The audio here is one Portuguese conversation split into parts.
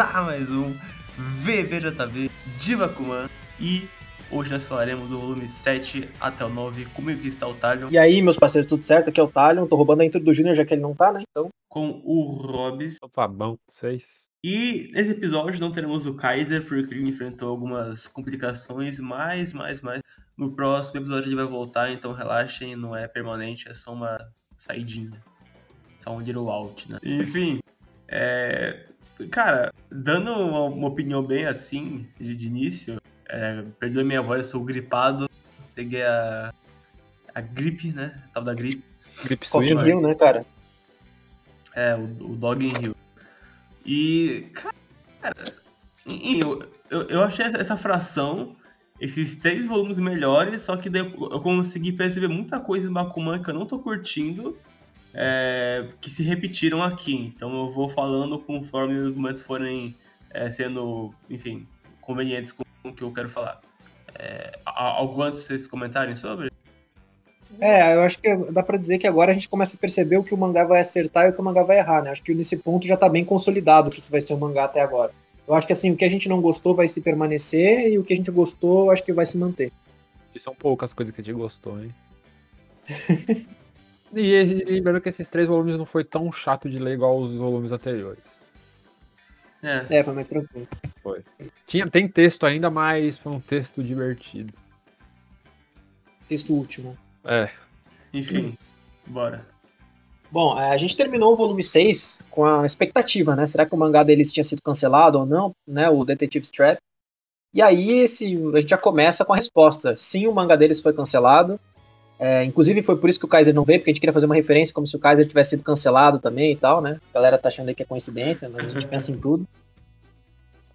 a mais um VBJV de Bakuman e hoje nós falaremos do volume 7 até o 9, comigo que está o Talion. E aí, meus parceiros, tudo certo? Aqui é o Talion, tô roubando a intro do Júnior já que ele não tá, né? Então. Com o Robs. Opa, bom, vocês. E nesse episódio não teremos o Kaiser, porque ele enfrentou algumas complicações, mais, mais, mais. No próximo episódio ele vai voltar, então relaxem, não é permanente, é só uma saidinha. Só um little out, né? Enfim, é... Cara, dando uma, uma opinião bem assim, de, de início, é, perdoe minha voz, eu sou gripado, peguei a, a gripe, né? Tal da gripe. Gripe in suína. Rio, né, cara? É, o, o Dog in Rio. E, cara, enfim, eu, eu, eu achei essa, essa fração, esses três volumes melhores, só que daí eu, eu consegui perceber muita coisa em Bakuman que eu não tô curtindo, é, que se repetiram aqui. Então eu vou falando conforme os momentos forem é, sendo, enfim, convenientes com o que eu quero falar. É, algo antes de vocês comentarem sobre? É, eu acho que dá pra dizer que agora a gente começa a perceber o que o mangá vai acertar e o que o mangá vai errar, né? Acho que nesse ponto já tá bem consolidado o que vai ser o mangá até agora. Eu acho que assim, o que a gente não gostou vai se permanecer e o que a gente gostou, acho que vai se manter. E são poucas coisas que a gente gostou, hein? e, e lembrando que esses três volumes não foi tão chato de ler igual os volumes anteriores. É, É, foi mais tranquilo. Tinha, tem texto ainda, mas foi um texto divertido. Texto último. É, enfim, bora. Bom, é, a gente terminou o volume 6 com a expectativa, né? Será que o mangá deles tinha sido cancelado ou não, né? O Detective Strap. E aí esse, a gente já começa com a resposta. Sim, o mangá deles foi cancelado. É, inclusive foi por isso que o Kaiser não veio, porque a gente queria fazer uma referência como se o Kaiser tivesse sido cancelado também e tal, né? A galera tá achando aí que é coincidência, mas a gente pensa em tudo.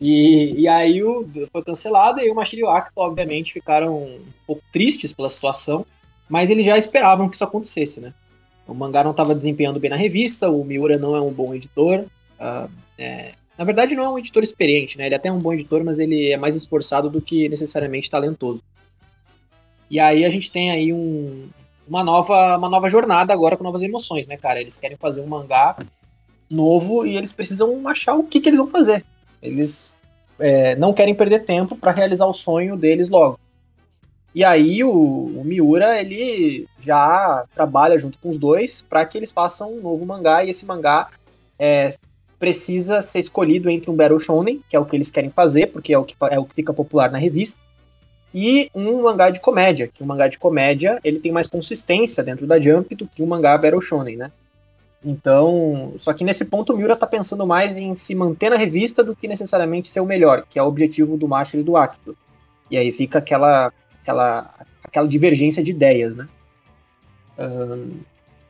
E, e aí o, foi cancelado e o Mashiro e o Akito, obviamente, ficaram um pouco tristes pela situação, mas eles já esperavam que isso acontecesse, né? O mangá não estava desempenhando bem na revista, o Miura não é um bom editor. ah, é, na verdade, não é um editor experiente, né? Ele até é um bom editor, mas ele é mais esforçado do que necessariamente talentoso. E aí a gente tem aí um- uma, nova, uma nova jornada agora com novas emoções, né, cara? Eles querem fazer um mangá novo e eles precisam achar o que, que eles vão fazer. Eles é, não querem perder tempo para realizar o sonho deles logo. E aí o, o Miura ele já trabalha junto com os dois para que eles façam um novo mangá e esse mangá é, precisa ser escolhido entre um Battle Shonen, que é o que eles querem fazer, porque é o que, é o que fica popular na revista, e um mangá de comédia, que o mangá de comédia ele tem mais consistência dentro da Jump do que o mangá Battle Shonen, né? Então, só que nesse ponto o Miura tá pensando mais em se manter na revista do que necessariamente ser o melhor, que é o objetivo do Master e do Akito. E aí fica aquela aquela, aquela divergência de ideias, né? Ahn,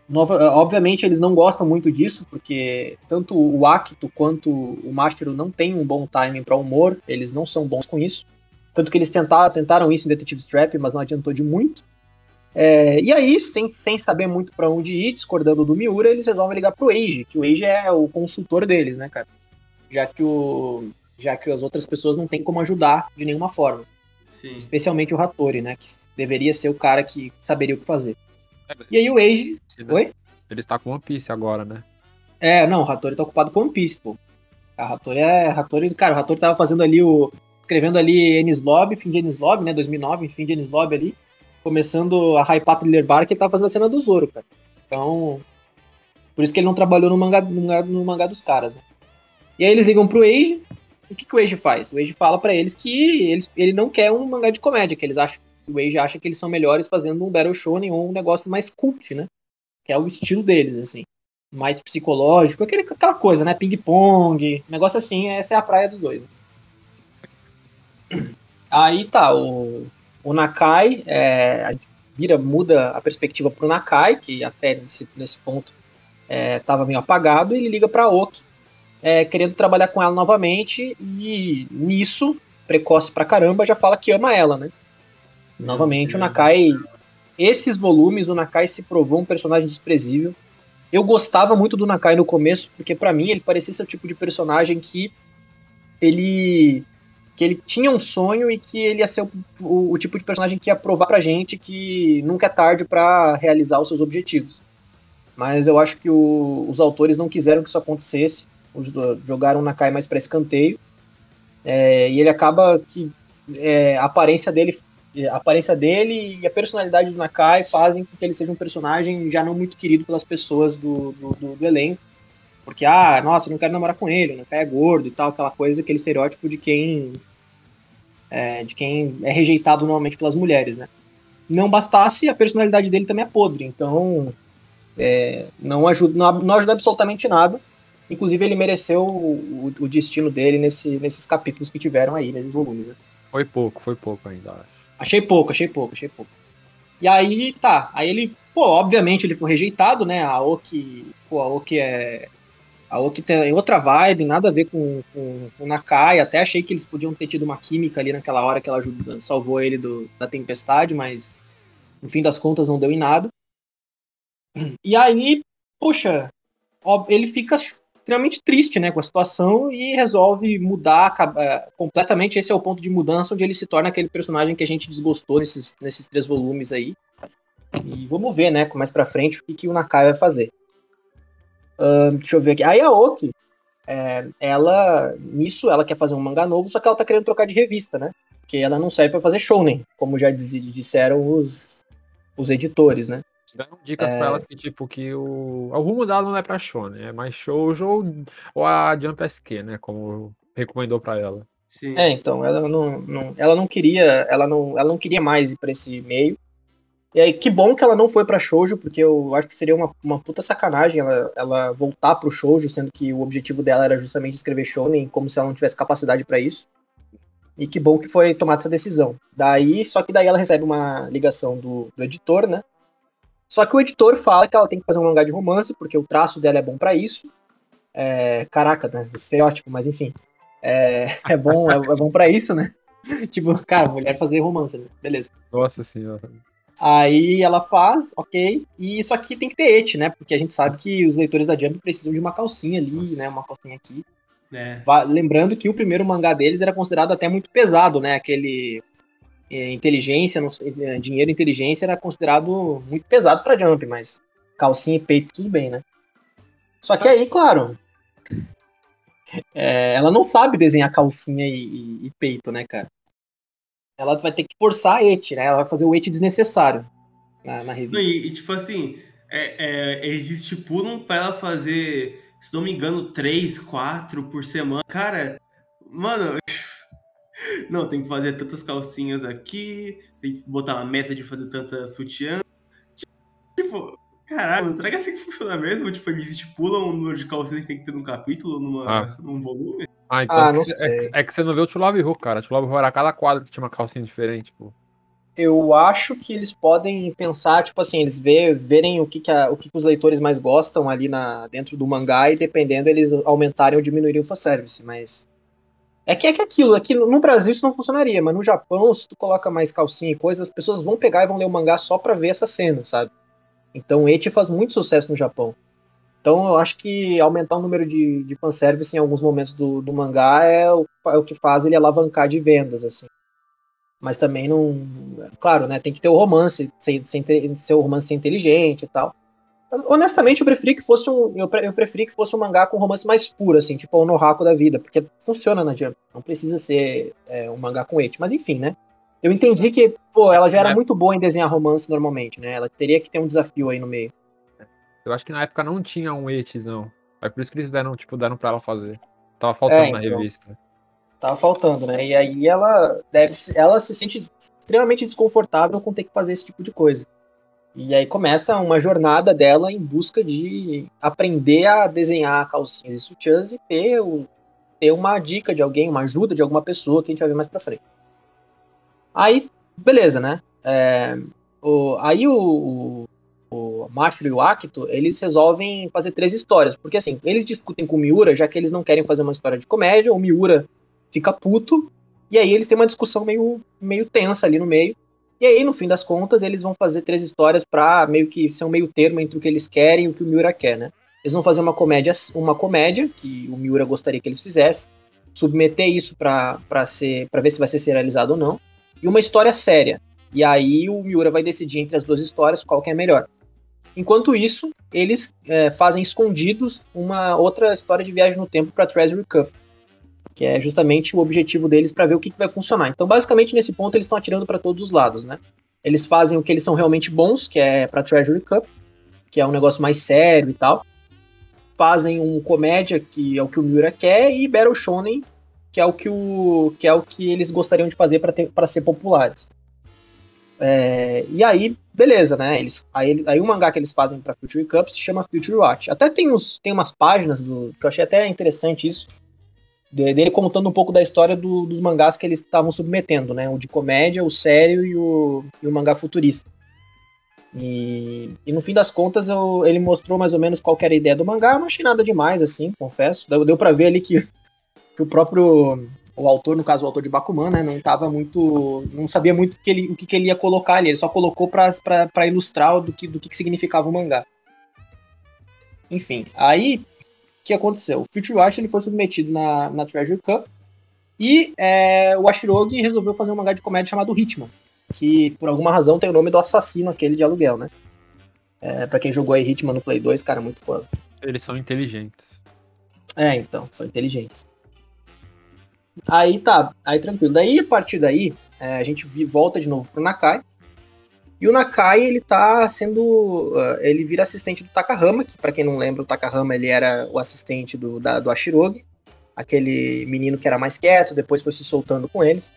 nova- obviamente eles não gostam muito disso, porque tanto o Akito quanto o Mashiro não têm um bom timing para humor, eles não são bons com isso. Tanto que eles tentaram, tentaram isso em Detective Strap, mas não adiantou de muito. É, e aí, sem, sem saber muito para onde ir, discordando do Miura, eles resolvem ligar pro Eiji, que o Eiji é o consultor deles, né, cara? Já que, o, já que as outras pessoas não têm como ajudar de nenhuma forma Sim. especialmente o Hattori, né? Que deveria ser o cara que saberia o que fazer. E aí o Eiji. Oi? Ele está com One Piece agora, né? É, não, o Hattori tá ocupado com One Piece, pô. A Hattori é. Hattori, cara, o Hattori tava fazendo ali o. Escrevendo ali Ennis Lobby, fim de Ennis Lobby, né? 2009, fim de Ennis Lobby ali. Começando a hypar Thriller Bark, ele tava fazendo a cena do Zoro, cara. Então. Por isso que ele não trabalhou no mangá, no mangá, no mangá dos caras, né? E aí eles ligam pro Eiji. E o que, que o Eiji faz? O Eiji fala pra eles que eles, ele não quer um mangá de comédia, que eles acham. O Eiji acha que eles são melhores fazendo um Battle Shonen ou um negócio mais cult, né? Que é o estilo deles, assim mais psicológico, aquele, aquela coisa, né? Ping-pong, negócio assim, essa é a praia dos dois. Aí tá, o, o Nakai é, a gente vira, muda a perspectiva pro Nakai, que até nesse, nesse ponto é, tava meio apagado, e ele liga pra Oki, é, querendo trabalhar com ela novamente, e nisso, precoce pra caramba, já fala que ama ela, né? Novamente, o Nakai. Esses volumes, o Nakai se provou um personagem desprezível. Eu gostava muito do Nakai no começo, porque pra mim ele parecia ser o tipo de personagem que ele que ele tinha um sonho e que ele ia ser o, o- o tipo de personagem que ia provar pra gente que nunca é tarde pra realizar os seus objetivos. Mas eu acho que o- os autores não quiseram que isso acontecesse os jogaram o Nakai mais para escanteio. É, e ele acaba que é, a aparência dele a aparência dele e a personalidade do Nakai fazem com que ele seja um personagem já não muito querido pelas pessoas do, do, do- do elenco. Porque, ah, nossa, eu não quero namorar com ele, o Nakai é gordo e tal, aquela coisa, aquele estereótipo de quem é, de quem é rejeitado normalmente pelas mulheres, né? Não bastasse, a personalidade dele também é podre, então é, não, ajuda, não, não ajuda absolutamente nada. Inclusive, ele mereceu o, o- o destino dele nesse- nesses capítulos que tiveram aí, nesses volumes, né? Foi pouco, foi pouco ainda, acho. Achei pouco, achei pouco, achei pouco. E aí, tá, aí ele, pô, obviamente ele foi rejeitado, né? A Oki, pô, a Oki é. A Oki tem outra vibe, nada a ver com, com, com o Nakai. Até achei que eles podiam ter tido uma química ali naquela hora que ela ajudou, salvou ele do, da tempestade, mas no fim das contas não deu em nada. E aí, poxa, ele fica extremamente triste, né, com a situação e resolve mudar eh, completamente. Esse é o ponto de mudança onde ele se torna aquele personagem que a gente desgostou nesses, nesses três volumes aí. E vamos ver, né, mais pra frente o que, que o Nakai vai fazer. Deixa eu ver aqui. Aí a Oki, é, ela, nisso, ela quer fazer um mangá novo, só que ela tá querendo trocar de revista, né? Porque ela não serve pra fazer shounen, como já diz- disseram os, os editores, né? Deram dicas É. pra elas que, tipo, que o, o rumo dela não é pra Shonen, é mais shoujo ou, ou a Jump SQ, né? Como recomendou pra ela. Sim. É, então, ela não, não- ela não queria, ela não, ela não queria mais ir pra esse meio. E aí, que bom que ela não foi pra shoujo, porque eu acho que seria uma, uma puta sacanagem ela, ela voltar pro shoujo, sendo que o objetivo dela era justamente escrever shonen, como se ela não tivesse capacidade pra isso. E que bom que foi tomada essa decisão. Daí, só que daí ela recebe uma ligação do, do editor, né? Só que o editor fala que ela tem que fazer um mangá de romance, porque o traço dela é bom pra isso. É, caraca, né? Estereótipo, mas enfim. É, é bom, é, é bom para isso, né? tipo, cara, mulher fazer romance, né? beleza. Nossa senhora. Aí ela faz, ok. E isso aqui tem que ter et, né? Porque a gente sabe que os leitores da Jump precisam de uma calcinha ali, Nossa. né? Uma calcinha aqui. É. Lembrando que o primeiro mangá deles era considerado até muito pesado, né? Aquele é, inteligência, não é, dinheiro e inteligência era considerado muito pesado pra Jump, mas calcinha e peito tudo bem, né? Só que aí, claro, é, ela não sabe desenhar calcinha e, e- e peito, né, cara? Ela vai ter que forçar et, né? Ela vai fazer o et desnecessário na, na revista. e, e, tipo assim, é, é, eles estipulam pra ela fazer, se não me engano, três, quatro por semana. Cara, mano, não, tem que fazer tantas calcinhas aqui, tem que botar uma meta de fazer tanta sutiã. Tipo, caralho, será que é assim que funciona mesmo? Tipo, eles estipulam o número de calcinhas que tem que ter num capítulo, numa, Ah. num volume? Ah, então Ah, é, não é, sei. é que você não vê o To Love cara. To Love era cada quadro que tinha uma calcinha diferente, pô. Eu acho que eles podem pensar, tipo assim, eles vê, verem o que, que, a- o que, que os leitores mais gostam ali na, dentro do mangá e dependendo eles aumentarem ou diminuírem o fanservice, mas... É que é que aquilo, aqui no Brasil isso não funcionaria, mas no Japão, se tu coloca mais calcinha e coisas, as pessoas vão pegar e vão ler o mangá só pra ver essa cena, sabe? Então Eti faz muito sucesso no Japão. Então eu acho que aumentar o número de, de fanservice em alguns momentos do, do mangá é o, é o que faz ele alavancar de vendas, assim. Mas também não. Claro, né? Tem que ter o romance, sem, sem ter, ser o romance ser inteligente e tal. Honestamente, eu preferi que fosse um. Eu, pre- eu preferi que fosse um mangá com romance mais puro, assim, tipo o Nohako da vida, porque funciona na Jump. Não precisa ser é, um mangá com et. Mas enfim, né? Eu entendi que, pô, ela já era Né? muito boa em desenhar romance normalmente, né? Ela teria que ter um desafio aí no meio. Eu acho que na época não tinha um Etis, não. É por isso que eles deram, tipo, deram pra ela fazer. Tava faltando É, na então. revista. Tava faltando, né? E aí ela deve se- ela se sente extremamente desconfortável com ter que fazer esse tipo de coisa. E aí começa uma jornada dela em busca de aprender a desenhar calcinhas e sutiãs e ter, o- ter uma dica de alguém, uma ajuda de alguma pessoa que a gente vai ver mais pra frente. Aí, beleza, né? É, o- aí o, o, o Machiro e o Akito, eles resolvem fazer três histórias. Porque assim, eles discutem com o Miura, já que eles não querem fazer uma história de comédia, o Miura fica puto, e aí eles têm uma discussão meio, meio tensa ali no meio. E aí, no fim das contas, eles vão fazer três histórias pra meio que ser um meio termo entre o que eles querem e o que o Miura quer, né? Eles vão fazer uma comédia, uma comédia que o Miura gostaria que eles fizessem, submeter isso pra, ser, pra ver se vai ser serializado ou não, e uma história séria. E aí o Miura vai decidir entre as duas histórias qual que é melhor. Enquanto isso, eles é, fazem escondidos uma outra história de viagem no tempo para Treasury Cup, que é justamente o objetivo deles para ver o que, que vai funcionar. Então, basicamente, nesse ponto, eles estão atirando para todos os lados, né? Eles fazem o que eles são realmente bons, que é para Treasury Cup, que é um negócio mais sério e tal. Fazem um comédia, que é o que o Miura quer, e Battle Shonen, que é o que, o, que, é o que eles gostariam de fazer para ser populares. É, e aí, beleza, né? Eles, aí, aí o mangá que eles fazem para Future Cup se chama Future Watch. Até tem, uns, tem umas páginas do, que eu achei até interessante isso, dele contando um pouco da história do, dos mangás que eles estavam submetendo, né? O de comédia, o sério e o, e o mangá futurista. E, e, no fim das contas eu, ele mostrou mais ou menos qual era a ideia do mangá. Não achei nada demais, assim, confesso. Deu, deu para ver ali que, que o próprio o autor, no caso o autor de Bakuman, né, não tava muito, não sabia muito que ele, o que, que ele ia colocar ali, ele só colocou para ilustrar do que, do que significava o mangá. Enfim, aí o que aconteceu? O Future Watch ele foi submetido na, na Treasure Cup e é, o Ashirogi resolveu fazer um mangá de comédia chamado Hitman, que por alguma razão tem o nome do assassino aquele de aluguel, né? É, pra quem jogou aí Hitman no Play 2, cara, muito foda. Eles são inteligentes. É, então, são inteligentes. Aí tá, aí tranquilo. Daí, a partir daí, é, a gente volta de novo pro Nakai. E o Nakai, ele tá sendo. Uh, ele vira assistente do Takahama, que para quem não lembra, o Takahama ele era o assistente do, da, do Ashirogi, aquele menino que era mais quieto, depois foi se soltando com eles.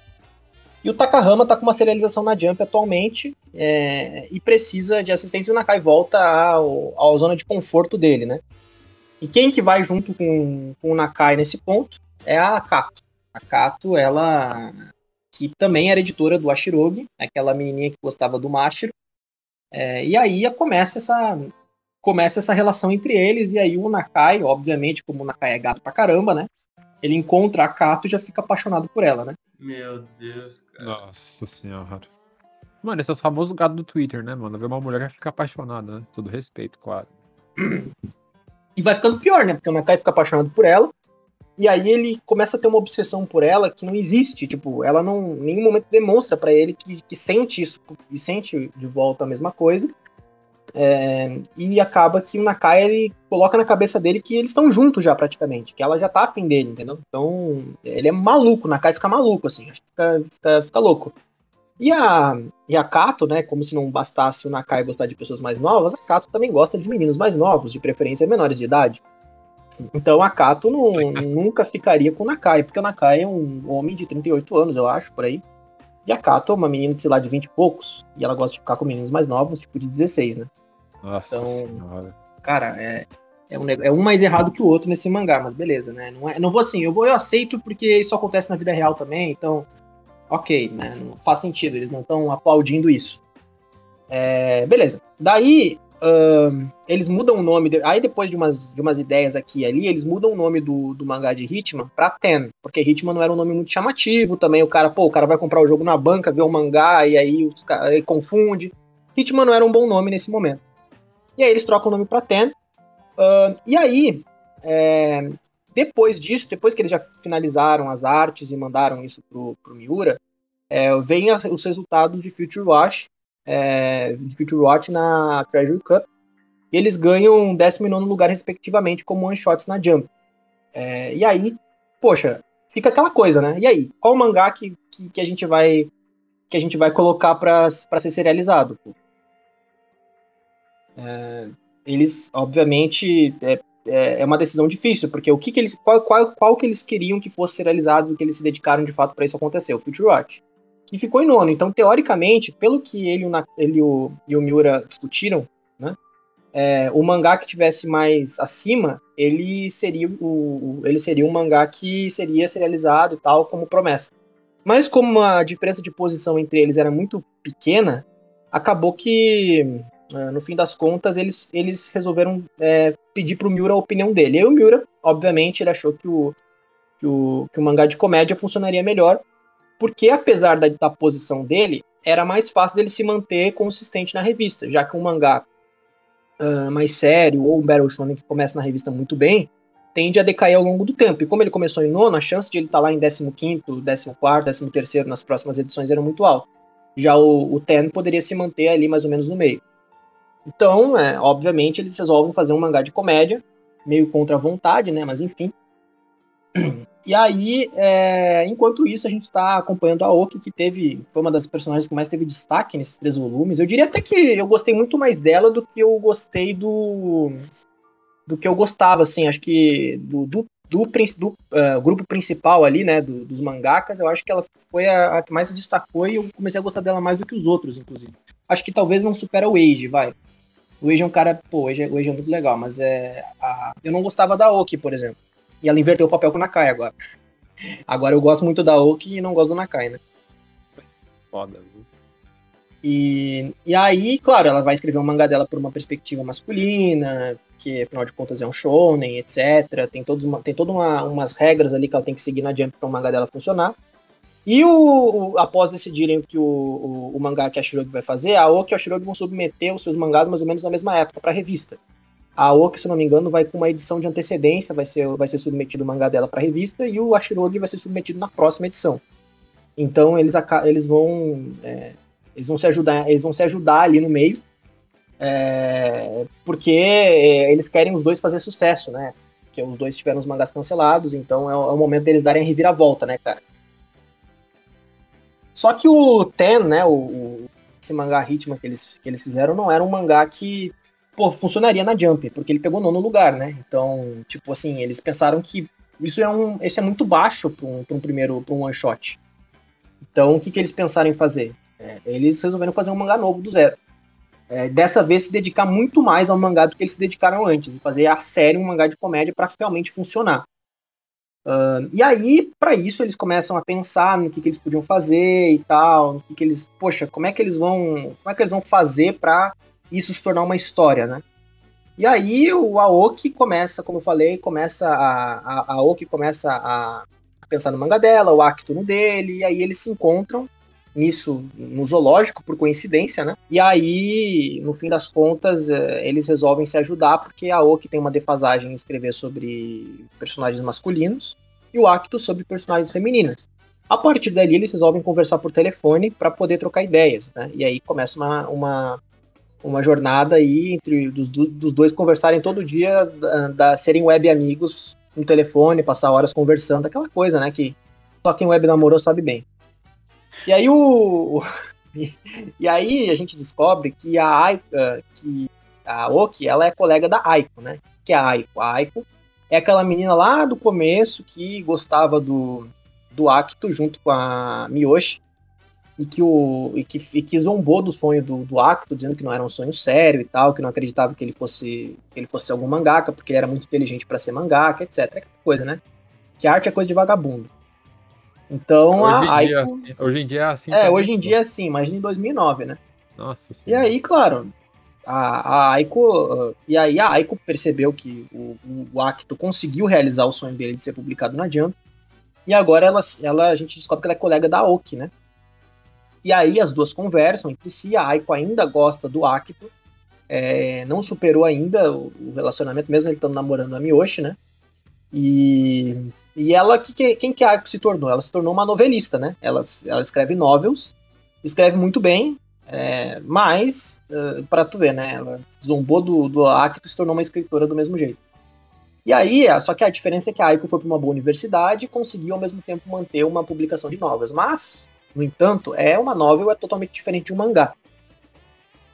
E o Takahama tá com uma serialização na Jump atualmente é, e precisa de assistente. E o Nakai volta ao, à zona de conforto dele, né? E quem que vai junto com, com o Nakai nesse ponto é a Kato. A Kato, ela que também era editora do Ashirogi, aquela menininha que gostava do Mashiro. É, e aí começa essa começa essa relação entre eles e aí o Nakai, obviamente, como o Nakai é gato pra caramba, né? Ele encontra a Kato e já fica apaixonado por ela, né? Meu Deus, cara. Nossa senhora. Mano, esse é o famoso gado do Twitter, né, mano? Ver uma mulher já fica apaixonada, né? Todo respeito, claro. E vai ficando pior, né? Porque o Nakai fica apaixonado por ela. E aí ele começa a ter uma obsessão por ela que não existe. Tipo, ela não em nenhum momento demonstra para ele que, que sente isso, e sente de volta a mesma coisa. É, e acaba que o Nakai ele coloca na cabeça dele que eles estão juntos já praticamente, que ela já tá afim dele, entendeu? Então ele é maluco, o Nakai fica maluco, assim, fica, fica, fica louco. E a, e a Kato, né, como se não bastasse o Nakai gostar de pessoas mais novas, a Kato também gosta de meninos mais novos, de preferência menores de idade. Então a Kato não, nunca ficaria com o Nakai, porque o Nakai é um homem de 38 anos, eu acho, por aí. E a Kato é uma menina, de, sei lá, de 20 e poucos, e ela gosta de ficar com meninos mais novos, tipo de 16, né? Nossa então, senhora. cara, é, é, um, é um mais errado que o outro nesse mangá, mas beleza, né? Não, é, não vou assim, eu, vou, eu aceito porque isso acontece na vida real também, então, ok, né? Não faz sentido, eles não estão aplaudindo isso. É, beleza. Daí, Eles mudam o nome. De, aí, depois de umas, de umas ideias aqui e ali, eles mudam o nome do, do mangá de Hitman pra Ten. Porque Hitman não era um nome muito chamativo também. O cara, pô, o cara vai comprar o jogo na banca, vê o mangá e aí os cara, ele confunde. Hitman não era um bom nome nesse momento. E aí eles trocam o nome pra Ten. Uh, e aí, é, depois disso, depois que eles já finalizaram as artes e mandaram isso pro, pro Miura, é, vem as, os resultados de Future Watch é, de Future Watch na Treasury Cup. E eles ganham 19 lugar, respectivamente, como one-shots na Jump. É, e aí, poxa, fica aquela coisa, né? E aí, qual mangá que, que, que a gente vai que a gente vai colocar para ser serializado? É, eles, obviamente, é, é, é uma decisão difícil, porque o que, que eles, qual, qual, qual que eles queriam que fosse serializado, que eles se dedicaram de fato para isso acontecer? O Future Watch que ficou em nono. Então, teoricamente, pelo que ele, ele o, e o Miura discutiram, né, é, o mangá que tivesse mais acima, ele seria o, ele seria um mangá que seria serializado e tal, como promessa. Mas como a diferença de posição entre eles era muito pequena, acabou que, é, no fim das contas, eles, eles resolveram é, pedir pro Miura a opinião dele. E o Miura, obviamente, ele achou que o, que o, que o mangá de comédia funcionaria melhor, porque apesar da, da posição dele, era mais fácil dele se manter consistente na revista, já que um mangá uh, mais sério ou um Battle Shonen que começa na revista muito bem, tende a decair ao longo do tempo. E como ele começou em nono, a chance de ele estar tá lá em 15º, 14º, 13º nas próximas edições era muito alta. Já o, o Ten poderia se manter ali mais ou menos no meio. Então, é, obviamente, eles resolvem fazer um mangá de comédia, meio contra a vontade, né? Mas enfim. E aí, é, enquanto isso, a gente está acompanhando a Oki, que teve, foi uma das personagens que mais teve destaque nesses três volumes. Eu diria até que eu gostei muito mais dela do que eu gostei do. do que eu gostava, assim. Acho que do, do, do, do uh, grupo principal ali, né, do, dos mangakas, eu acho que ela foi a, a, que mais se destacou e eu comecei a gostar dela mais do que os outros, inclusive. Acho que talvez não supera o Age, vai. O Age é um cara, pô, o Age, o Age é muito legal, mas é. A, eu não gostava da Oki, por exemplo. E ela inverteu o papel com o Nakai agora. Agora eu gosto muito da Oki e não gosto do Nakai, né? Foda, viu? E, e aí, claro, ela vai escrever um mangá dela por uma perspectiva masculina, que afinal de contas é um shonen, etc. Tem, todos uma, tem todas uma, umas regras ali que ela tem que seguir na Jump para o mangá dela funcionar. E o, o, após decidirem o que o, o, o, mangá que a Shirogi vai fazer, a Oki e a Shirogi vão submeter os seus mangás mais ou menos na mesma época para a revista. A Oki, se não me engano, vai com uma edição de antecedência, vai ser, vai ser submetido o mangá dela para revista, e o Ashirogi vai ser submetido na próxima edição. Então eles, eles vão é, eles vão se ajudar, eles vão se ajudar ali no meio, é, porque eles querem os dois fazer sucesso, né? Porque os dois tiveram os mangás cancelados, então é, o, é o momento deles darem a reviravolta, né, cara? Só que o Ten, né, o, o, esse mangá ritmo que eles, que eles fizeram, não era um mangá que pô, funcionaria na Jump, porque ele pegou nono lugar, né? Então, tipo assim, eles pensaram que isso é, um, isso é muito baixo para um, um primeiro, para um one shot. Então, o que, que eles pensaram em fazer? É, eles resolveram fazer um mangá novo do zero. É, dessa vez se dedicar muito mais ao mangá do que eles se dedicaram antes, e fazer a série um mangá de comédia para realmente funcionar. Uh, e aí, para isso, eles começam a pensar no que, que eles podiam fazer e tal, no que, que eles, poxa, como é que eles vão, como é que eles vão fazer para isso se tornar uma história, né? E aí o Aoki começa, como eu falei, começa a, a, Aoki começa a, pensar no manga dela, o Akito no dele, e aí eles se encontram nisso no zoológico por coincidência, né? E aí, no fim das contas, eh, eles resolvem se ajudar porque a Aoki tem uma defasagem em escrever sobre personagens masculinos e o Akito sobre personagens femininas. A partir dali, eles resolvem conversar por telefone para poder trocar ideias, né? E aí começa uma, uma, uma jornada aí entre dos, dos dois conversarem todo dia, da, da, serem web amigos no telefone, passar horas conversando, aquela coisa, né? Que só quem web namorou sabe bem. E aí o. e aí a gente descobre que a Aiko, que a Oki, ela é colega da Aiko, né? Que é a Aiko. A Aiko é aquela menina lá do começo que gostava do, do Akito junto com a Miyoshi e que, o, e que, e que zombou do sonho do, do Akito, dizendo que não era um sonho sério e tal, que não acreditava que ele fosse que ele fosse algum mangaka, porque ele era muito inteligente para ser mangaka, etc. Aquela coisa, né? Que arte é coisa de vagabundo. Então hoje a Aiko... assim, hoje em dia é assim. É, hoje em dia é assim, imagina em 2009, né? Nossa E aí, claro, a, a Aiko. E aí a Aiko percebeu que o, o Akito conseguiu realizar o sonho dele de ser publicado na Jump. E agora ela, ela, a gente descobre que ela é colega da Aoki, né? E aí as duas conversam entre si, a Aiko ainda gosta do Akito, é, não superou ainda o, relacionamento, mesmo ele estando namorando a Miyoshi, né? E, e ela, que, quem que a Aiko se tornou? Ela se tornou uma novelista, né? Ela, ela escreve novels, escreve muito bem, é, mas, uh, para tu ver, né? Ela zombou do, do Akito e se tornou uma escritora do mesmo jeito. E aí, só que a diferença é que a Aiko foi para uma boa universidade e conseguiu ao mesmo tempo manter uma publicação de novels. Mas no entanto, é uma novel é totalmente diferente de um mangá.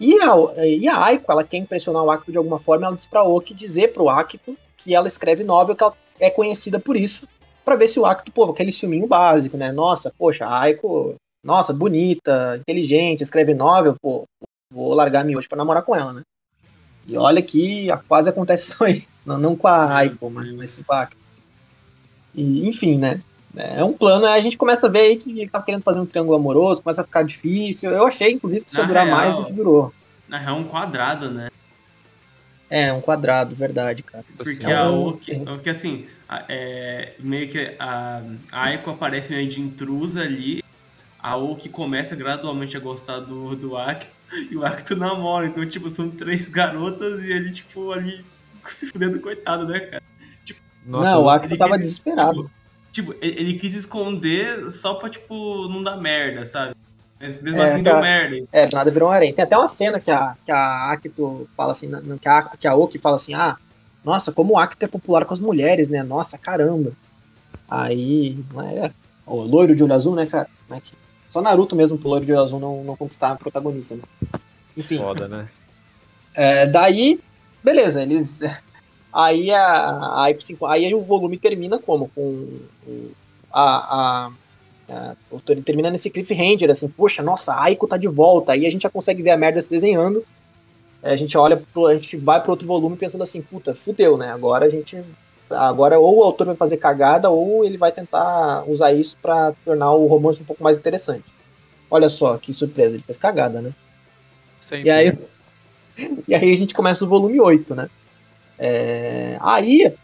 E a, e a Aiko, ela quer impressionar o Akito de alguma forma, ela diz pra Oki dizer pro Akito que ela escreve novel, que ela é conhecida por isso, para ver se o Akito, pô, aquele filminho básico, né? Nossa, poxa, a Aiko, nossa, bonita, inteligente, escreve novel, pô, vou largar a hoje pra namorar com ela, né? E olha que quase acontece isso aí. Não, não com a Aiko, mas, mas com a Akito. E, enfim, né? É um plano, a gente começa a ver aí que ele tá querendo fazer um triângulo amoroso, começa a ficar difícil. Eu achei, inclusive, que isso ia durar real, mais do que durou. Na real, é um quadrado, né? É, um quadrado, verdade, cara. Porque é um... o, que, o que assim, é, meio que a, a Aiko aparece meio de intrusa ali, a Oki começa gradualmente a gostar do, do Akito, e o Akito namora. Então, tipo, são três garotas e ele, tipo, ali se fudendo, coitado, né, cara? Tipo, Nossa, não, o Akito tava desesperado. Tipo, Tipo, ele quis esconder só pra, tipo, não dar merda, sabe? Mas mesmo é, assim deu merda. É, do nada virou um harém. Tem até uma cena que a, que a Akito fala assim, que a, que a Oki fala assim, ah, nossa, como o Akito é popular com as mulheres, né? Nossa, caramba. Aí, é, o loiro de olho azul, né, cara? É que, só Naruto mesmo pro loiro de olho azul não, não conquistar a protagonista, né? Enfim. Foda, né? É, daí, beleza, eles. Aí, a, aí, aí o volume termina como? Com a, a, a, termina nesse cliffhanger, assim, poxa, nossa, a Aiko tá de volta. Aí a gente já consegue ver a merda se desenhando. A gente olha, pro, a gente vai pro outro volume pensando assim, puta, fudeu, né? Agora a gente. Agora ou o autor vai fazer cagada ou ele vai tentar usar isso para tornar o romance um pouco mais interessante. Olha só, que surpresa, ele fez cagada, né? Sempre. E aí, e aí a gente começa o volume 8, né? É, aí,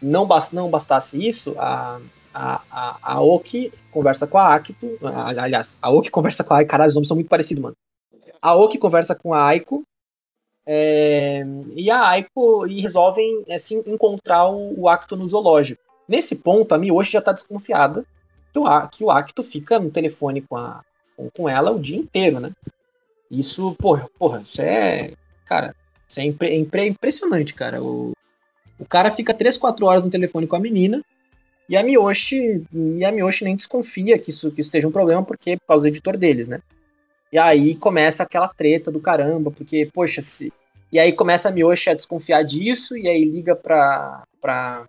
não, bast, não bastasse isso, a, a, a, a Oki conversa com a Akito. A, aliás, a Oki conversa com a Aiko. Caralho, os nomes são muito parecidos, mano. A Oki conversa com a Aiko. É, e a Aiko e resolvem assim, encontrar o, o Acto no zoológico. Nesse ponto, a Miyoshi já tá desconfiada que o, que o Acto fica no telefone com, a, com, com ela o dia inteiro, né? Isso, porra, porra, isso é. Cara, isso é, é impre, impressionante, cara. O, o cara fica 3, 4 horas no telefone com a menina. E a Miyoshi, e a Miyoshi nem desconfia que isso, que isso seja um problema, porque é por causa do editor deles, né? E aí começa aquela treta do caramba, porque, poxa, se. E aí começa a Miyoshi a desconfiar disso, e aí liga pra, pra,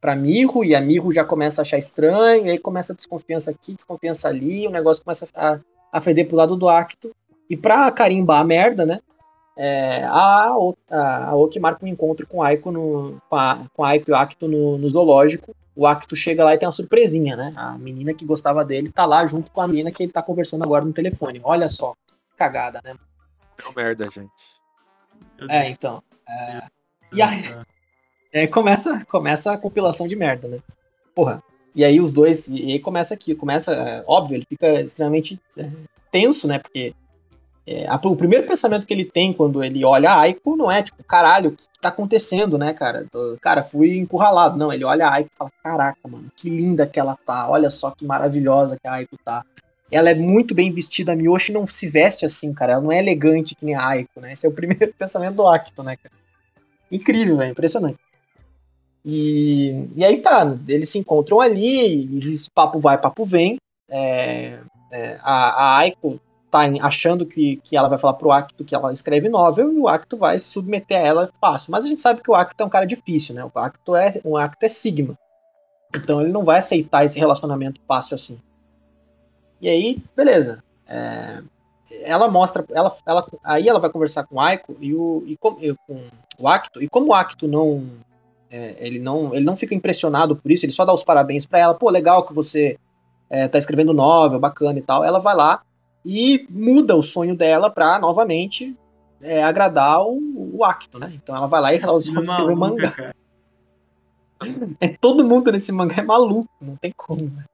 pra Mirro, e a Mirro já começa a achar estranho, e aí começa a desconfiança aqui, desconfiança ali, o negócio começa a, a feder pro lado do Acto. E pra carimbar a merda, né? É, a, a, a Oki marca um encontro com, Aiko no, com, a, com a Aiko e o Acto no, no zoológico. O Acto chega lá e tem uma surpresinha, né? A menina que gostava dele tá lá junto com a menina que ele tá conversando agora no telefone. Olha só, cagada, né? Deu merda, gente. É, então. É, e aí, é, começa, começa a compilação de merda, né? Porra. E aí os dois. E aí começa aqui. Começa. É, óbvio, ele fica extremamente é, tenso, né? Porque é, a, o primeiro pensamento que ele tem quando ele olha a Aiko não é tipo, caralho, o que tá acontecendo, né, cara? Cara, fui encurralado. Não, ele olha a Aiko e fala, caraca, mano, que linda que ela tá, olha só que maravilhosa que a Aiko tá. Ela é muito bem vestida, a Miyoshi não se veste assim, cara, ela não é elegante que nem a Aiko, né? Esse é o primeiro pensamento do Akito, né, cara? Incrível, velho, impressionante. E, e aí tá, eles se encontram ali, existe papo vai, papo vem. É, é, a, a Aiko tá achando que, que ela vai falar pro Acto que ela escreve novel e o Acto vai submeter a ela fácil. Mas a gente sabe que o Acto é um cara difícil, né? O Acto é, um Acto é Sigma. Então ele não vai aceitar esse relacionamento fácil assim. E aí, beleza. É, ela mostra, ela, ela, aí ela vai conversar com o Aiko e, o, e com, e com o Acto, e como o Acto não, é, ele não, ele não fica impressionado por isso, ele só dá os parabéns para ela, pô, legal que você é, tá escrevendo novel, bacana e tal. Ela vai lá e muda o sonho dela para novamente é, agradar o, o Acto, né? Então ela vai lá e resolve escrever mangá. Cara. É, todo mundo nesse mangá é maluco, não tem como. Né?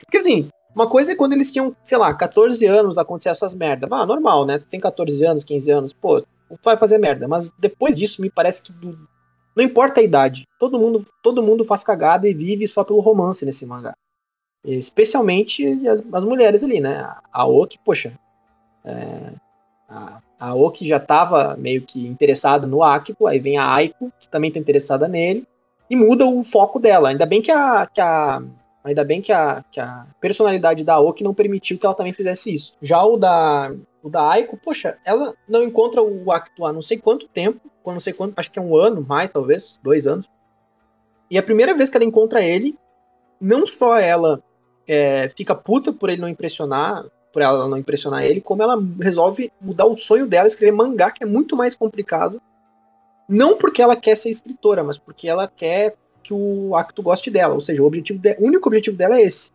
Porque assim, uma coisa é quando eles tinham, sei lá, 14 anos acontecer essas merdas. Ah, normal, né? Tem 14 anos, 15 anos, pô, vai fazer merda. Mas depois disso, me parece que não importa a idade. Todo mundo, todo mundo faz cagada e vive só pelo romance nesse mangá. Especialmente as, as mulheres ali, né? A Oki, poxa, é, a, a Oki já estava meio que interessada no Akiko, aí vem a Aiko, que também está interessada nele, e muda o foco dela. Ainda bem que a, que a ainda bem que a, que a personalidade da Oki não permitiu que ela também fizesse isso. Já o da, o da Aiko, poxa, ela não encontra o Akito há não sei quanto tempo, não sei quanto, acho que é um ano, mais talvez, dois anos. E a primeira vez que ela encontra ele, não só ela é, fica puta por ele não impressionar, por ela não impressionar ele, como ela resolve mudar o sonho dela, escrever mangá, que é muito mais complicado. Não porque ela quer ser escritora, mas porque ela quer que o Acto goste dela. Ou seja, o, objetivo de, o único objetivo dela é esse.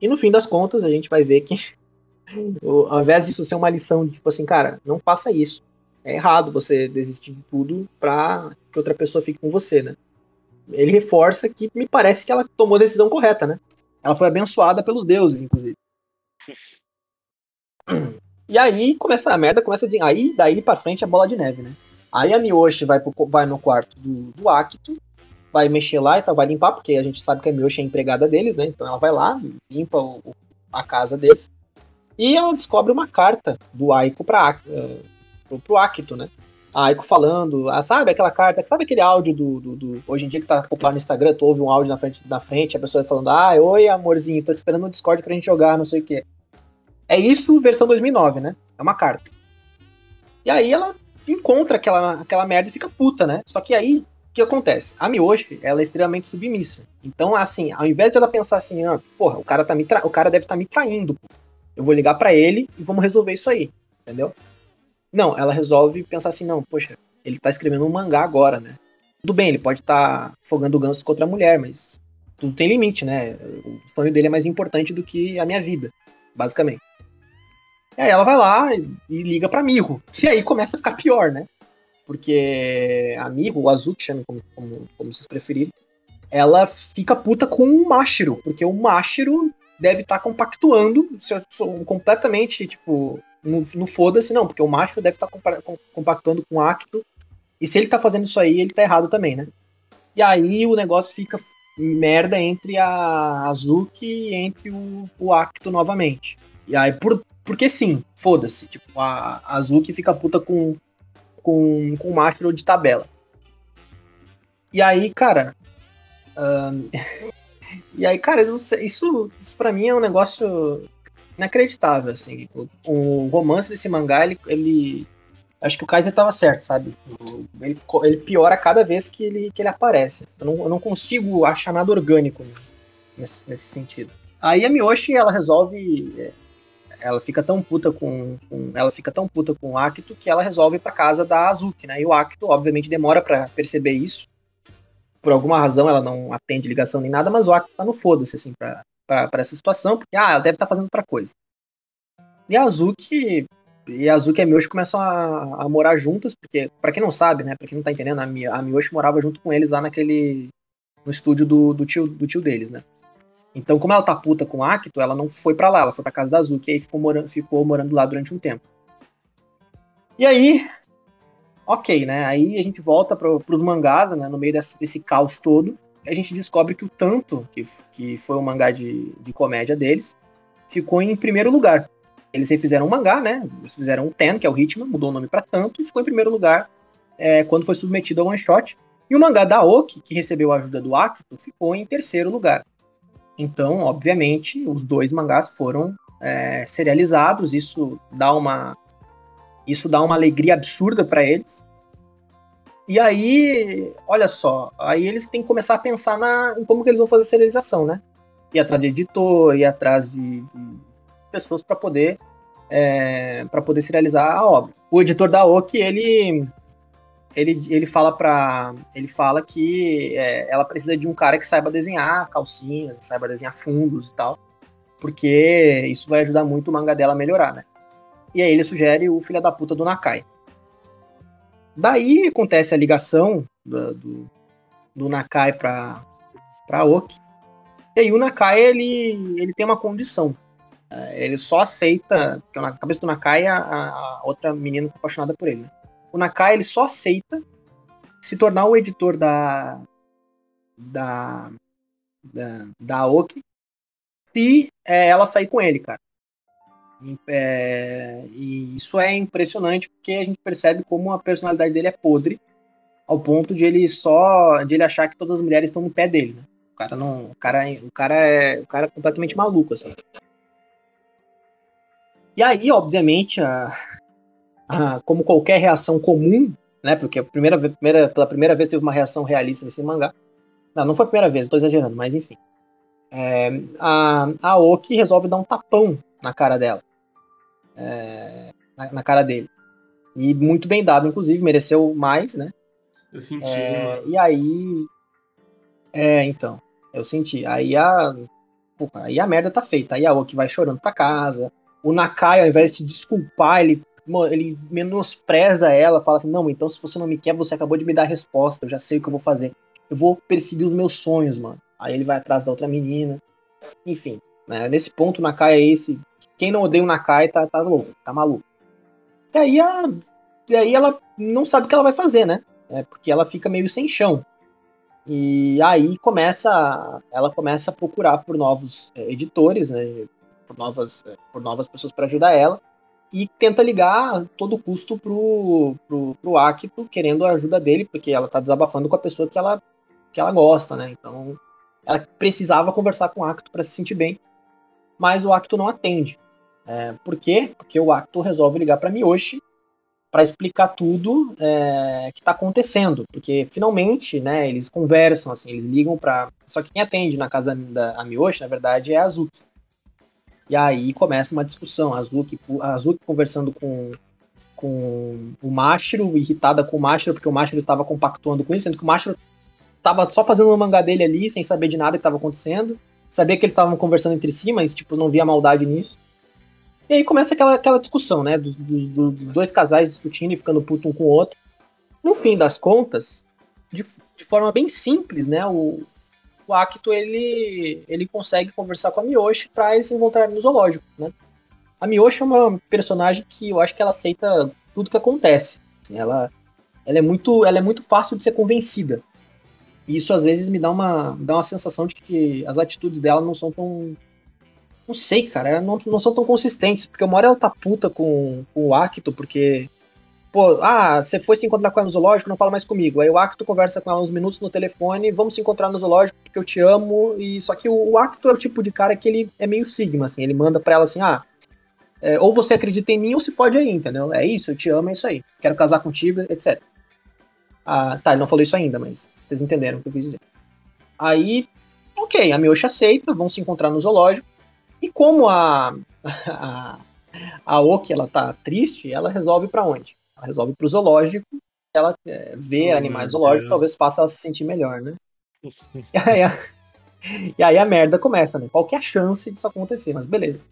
E no fim das contas, a gente vai ver que, ao invés disso ser uma lição, tipo assim, cara, não faça isso. É errado você desistir de tudo pra que outra pessoa fique com você, né? Ele reforça que me parece que ela tomou a decisão correta, né? Ela foi abençoada pelos deuses, inclusive. E aí começa a merda, começa a aí daí para frente a bola de neve, né? Aí a Miyoshi vai, pro, vai no quarto do, do Akito, vai mexer lá e tal, vai limpar, porque a gente sabe que a Miyoshi é empregada deles, né? Então ela vai lá, limpa o, a casa deles. E ela descobre uma carta do Aiko para uh, pro, pro Akito, né? Aiko falando, ah, sabe aquela carta, sabe aquele áudio do, do, do, Hoje em dia que tá popular no Instagram, tu ouve um áudio na frente, na frente, a pessoa falando, ah, oi amorzinho, estou te esperando no Discord pra gente jogar, não sei o que. É isso, versão 2009, né? É uma carta. E aí ela encontra aquela, aquela merda e fica puta, né? Só que aí, o que acontece? A Miyoshi, ela é extremamente submissa. Então, assim, ao invés de ela pensar assim, ah, porra, o cara, tá me o cara deve estar tá me traindo, pô. Eu vou ligar para ele e vamos resolver isso aí, entendeu? Não, ela resolve pensar assim, não, poxa, ele tá escrevendo um mangá agora, né? Tudo bem, ele pode estar tá fogando ganso contra a mulher, mas tudo tem limite, né? O sonho dele é mais importante do que a minha vida, basicamente. E aí ela vai lá e, liga pra Mirro. E aí começa a ficar pior, né? Porque a Mirro, o Azuki, chame como, como, como vocês preferirem, ela fica puta com o Mashiro, porque o Mashiro deve estar tá compactuando completamente, tipo, no, no foda-se, não, porque o Mashiro deve estar tá compactuando com o Acto, e se ele tá fazendo isso aí, ele tá errado também, né? E aí o negócio fica merda entre a Azuki e entre o, o Acto novamente. E aí, por, porque sim, foda-se. Tipo, a, a Azuki fica puta com, com, com o Mashiro de tabela. E aí, cara. Um, e aí, cara, sei, isso, isso pra mim é um negócio inacreditável, assim. O, o romance desse mangá, ele, ele, Acho que o Kaiser tava certo, sabe? Ele, ele piora cada vez que ele, que ele aparece. Eu não, eu não consigo achar nada orgânico nesse, nesse sentido. Aí a Miyoshi, ela resolve é, ela fica tão puta com, com, ela fica tão puta com o Akito que ela resolve ir pra casa da Azuki, né? E o Akito, obviamente, demora para perceber isso. Por alguma razão ela não atende ligação nem nada, mas o Akito tá no foda-se, assim, pra, pra, pra, essa situação, porque, ah, ela deve estar tá fazendo outra coisa. E a Azuki, e a Azuki e a Miyoshi começam a, a morar juntas, porque, para quem não sabe, né, pra quem não tá entendendo, a, Mi, a Miyoshi morava junto com eles lá naquele, no estúdio do, do, tio, do tio deles, né? Então, como ela tá puta com o Akito, ela não foi para lá, ela foi pra casa da Azuki e aí ficou morando, ficou morando lá durante um tempo. E aí, ok, né? Aí a gente volta pro, pros mangás, né? No meio desse, desse caos todo, a gente descobre que o Tanto, que, que foi o mangá de, de comédia deles, ficou em primeiro lugar. Eles refizeram um mangá, né? Eles fizeram o Ten, que é o ritmo, mudou o nome para Tanto, e ficou em primeiro lugar é, quando foi submetido ao one shot. E o mangá da Oki, que recebeu a ajuda do Akito, ficou em terceiro lugar. Então, obviamente, os dois mangás foram é, serializados. Isso dá uma isso dá uma alegria absurda para eles. E aí, olha só, aí eles têm que começar a pensar na, em como que eles vão fazer a serialização, né? Ir atrás de editor, ir atrás de, de pessoas para poder é, para poder serializar a obra. O editor da Oki, ele ele, ele fala para ele fala que é, ela precisa de um cara que saiba desenhar calcinhas, saiba desenhar fundos e tal, porque isso vai ajudar muito o manga dela a melhorar, né? E aí ele sugere o filho da puta do Nakai. Daí acontece a ligação do, do, do Nakai pra, pra Oki. E aí o Nakai, ele, ele tem uma condição. É, ele só aceita, porque na cabeça do Nakai a, a outra menina tá apaixonada por ele, o Nakai ele só aceita se tornar o editor da da da, da Aoki se é, ela sair com ele, cara. É, e isso é impressionante porque a gente percebe como a personalidade dele é podre ao ponto de ele só de ele achar que todas as mulheres estão no pé dele, né? O cara não, o cara, o cara é, o cara é completamente maluco assim. E aí, obviamente, a, ah, como qualquer reação comum, né? Porque a primeira, primeira, pela primeira vez teve uma reação realista nesse mangá. Não, não foi a primeira vez, estou exagerando, mas enfim. É, a, a Oki resolve dar um tapão na cara dela. É, na, na, cara dele. E muito bem dado, inclusive, mereceu mais, né? Eu senti. É, e aí. É, então. Eu senti. Aí a. Porra, aí a merda tá feita. Aí a Oki vai chorando pra casa. O Nakai, ao invés de se desculpar, ele ele menospreza ela, fala assim: não, então se você não me quer, você acabou de me dar a resposta, eu já sei o que eu vou fazer. Eu vou perseguir os meus sonhos, mano. Aí ele vai atrás da outra menina. Enfim, né? nesse ponto, o Nakai é esse. Quem não odeia o Nakai tá, tá louco, tá maluco. E aí, a, e aí ela não sabe o que ela vai fazer, né? É, porque ela fica meio sem chão. E aí começa, ela começa a procurar por novos é, editores, né? por novas, por novas pessoas para ajudar ela e tenta ligar a todo custo pro, pro, pro Acto, querendo a ajuda dele, porque ela tá desabafando com a pessoa que ela, que ela gosta, né? Então, ela precisava conversar com o Acto para se sentir bem, mas o Acto não atende. É, por quê? Porque o Acto resolve ligar para Miyoshi para explicar tudo é, que está acontecendo, porque finalmente, né, eles conversam, assim, eles ligam para. Só que quem atende na casa da, da Miyoshi, na verdade, é a Azuki. E aí começa uma discussão. A Azuki, a Azuki conversando com, com o Mashiro, irritada com o Mashiro, porque o Mashiro estava compactuando com isso, sendo que o Mashiro estava só fazendo uma mangá dele ali, sem saber de nada que estava acontecendo. Sabia que eles estavam conversando entre si, mas tipo, não via maldade nisso. E aí começa aquela, aquela discussão, né? Dos, dos, dos dois casais discutindo e ficando puto um com o outro. No fim das contas, de, de forma bem simples, né? O, o Akito ele, ele consegue conversar com a Miyoshi para eles se encontrarem no zoológico, né? A Miyoshi é uma personagem que eu acho que ela aceita tudo que acontece. Assim, ela, ela, é muito, ela é muito fácil de ser convencida. E isso às vezes me dá uma, dá uma sensação de que as atitudes dela não são tão. Não sei, cara, não, não são tão consistentes. Porque uma hora ela tá puta com, com o Akito, porque pô, ah, você foi se encontrar com ela no zoológico, não fala mais comigo. Aí o Acto conversa com ela uns minutos no telefone, vamos se encontrar no zoológico porque eu te amo. E só que o, o Acto é o tipo de cara que ele é meio sigma, assim, ele manda pra ela assim, ah, é, ou você acredita em mim ou se pode aí, entendeu? É isso, eu te amo, é isso aí. Quero casar contigo, etc. Ah, tá, ele não falou isso ainda, mas vocês entenderam o que eu quis dizer. Aí, ok, a Miyoshi aceita, vão se encontrar no zoológico. E como a, a, a Oki, ela tá triste, ela resolve para onde? Ela resolve pro zoológico, ela é, vê oh, animais zoológicos, talvez faça ela se sentir melhor, né? e, aí a, e aí a merda começa, né? Qual que é a chance disso acontecer? Mas beleza.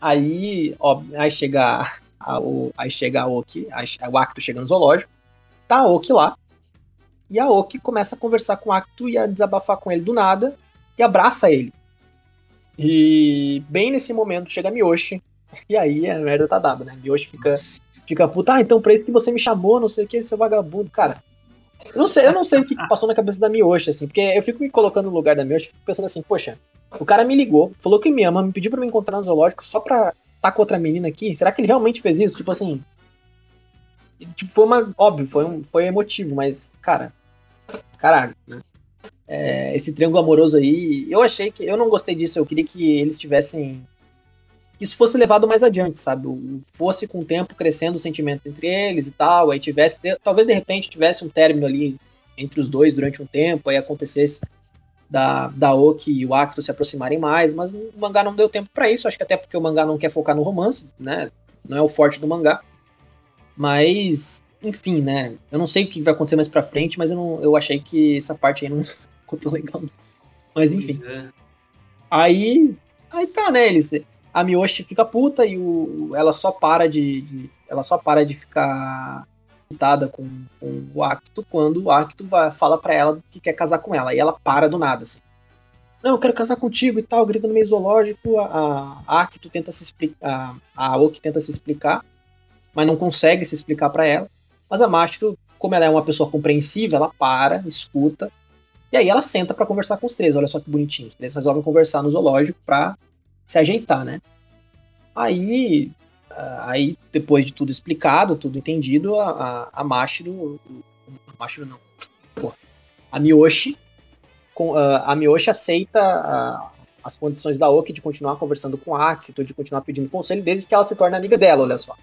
Aí, ó, aí chega a, o, aí chega a Oki, a, o Acto chega no zoológico, tá a Oki lá, e a Oki começa a conversar com o Acto e a desabafar com ele do nada, e abraça ele. E bem nesse momento chega a Miyoshi, e aí a merda tá dada, né? Miyoshi fica fica puta, ah, então pra isso que você me chamou, não sei o que, seu vagabundo, cara. Eu não sei, eu não sei o que passou na cabeça da Miyoshi, assim, porque eu fico me colocando no lugar da Miyoshi, fico pensando assim, poxa, o cara me ligou, falou que me ama, me pediu pra me encontrar no zoológico só pra estar tá com outra menina aqui. Será que ele realmente fez isso? Tipo assim. Tipo, foi uma. Óbvio, foi, um, foi emotivo, mas, cara. Caralho, né? É, esse triângulo amoroso aí, eu achei que. Eu não gostei disso, eu queria que eles tivessem que isso fosse levado mais adiante, sabe? Fosse com o tempo crescendo o sentimento entre eles e tal, aí tivesse, talvez de repente tivesse um término ali entre os dois durante um tempo, aí acontecesse da, da Oki e o Akito se aproximarem mais, mas o mangá não deu tempo para isso, acho que até porque o mangá não quer focar no romance, né? Não é o forte do mangá. Mas, enfim, né? Eu não sei o que vai acontecer mais pra frente, mas eu, não, eu achei que essa parte aí não ficou tão legal. Mas enfim. É. Aí. Aí tá, né? Eles a Miyoshi fica puta e o, ela só para de, de ela só para de ficar putada com, com, o Acto quando o Acto vai, fala para ela que quer casar com ela. E ela para do nada, assim. Não, eu quero casar contigo e tal, grita no meio zoológico. A, a Acto tenta se explicar, a, a Oki tenta se explicar, mas não consegue se explicar para ela. Mas a Mastro, como ela é uma pessoa compreensiva, ela para, escuta, e aí ela senta para conversar com os três. Olha só que bonitinho. Os três resolvem conversar no zoológico pra se ajeitar, né? Aí, ah, aí depois de tudo explicado, tudo entendido, a, a, a Mashiro, a Mashiro não, pô, a Miyoshi, com, a, Miyoshi aceita a, as condições da Oki de continuar conversando com a Akito, de continuar pedindo conselho, desde que ela se torne amiga dela, olha só.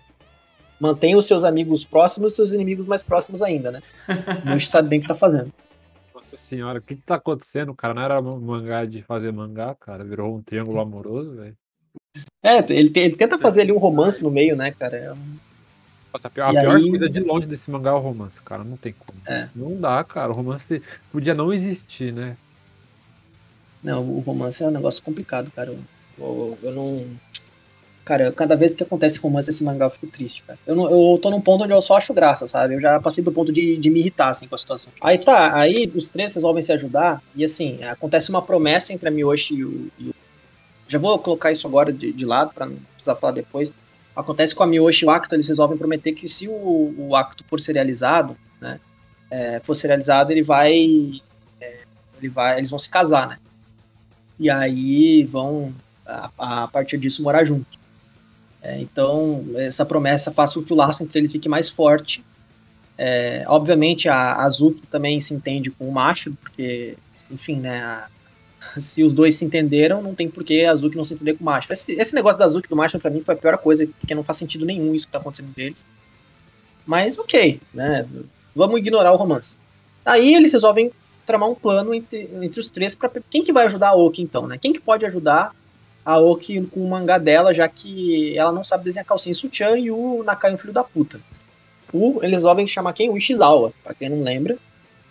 Mantenha os seus amigos próximos e os seus inimigos mais próximos ainda, né? A gente sabe bem o que tá fazendo. Nossa senhora, o que, que tá acontecendo? cara não era mangá de fazer mangá, cara. Virou um triângulo amoroso, velho. É, ele, ele tenta fazer ali um romance no meio, né, cara? É um... Nossa, a pior, a pior aí... coisa de longe desse mangá é o romance, cara. Não tem como. É. Não dá, cara. O romance podia não existir, né? Não, o romance é um negócio complicado, cara. Eu, eu, eu não. Cara, cada vez que acontece romance esse mangá eu fico triste, cara. Eu, não, eu tô num ponto onde eu só acho graça, sabe? Eu já passei do ponto de, de me irritar, assim, com a situação. Aí tá, aí os três resolvem se ajudar, e assim, acontece uma promessa entre a Miyoshi e o, e o... Já vou colocar isso agora de, de lado, pra não precisar falar depois. Acontece com a Miyoshi e o Acto, eles resolvem prometer que se o, o Acto for serializado, né? É, for serializado, ele vai, é, ele vai. Eles vão se casar, né? E aí vão a, a partir disso morar junto. É, então, essa promessa faz com que o laço entre eles fique mais forte. É, obviamente, a, Azuki também se entende com o macho, porque, enfim, né, a, se os dois se entenderam, não tem por que a Azuki não se entender com o macho. Esse, esse negócio da Azuki e do macho, pra mim, foi a pior coisa, porque não faz sentido nenhum isso que tá acontecendo entre eles. Mas, ok, né, vamos ignorar o romance. Aí eles resolvem tramar um plano entre, entre os três para quem que vai ajudar a Oki então, né? Quem que pode ajudar a Oki com o mangá dela, já que ela não sabe desenhar calcinha e sutiã e o Nakai é um filho da puta. O, eles resolvem chamar quem? O Ishizawa, pra quem não lembra.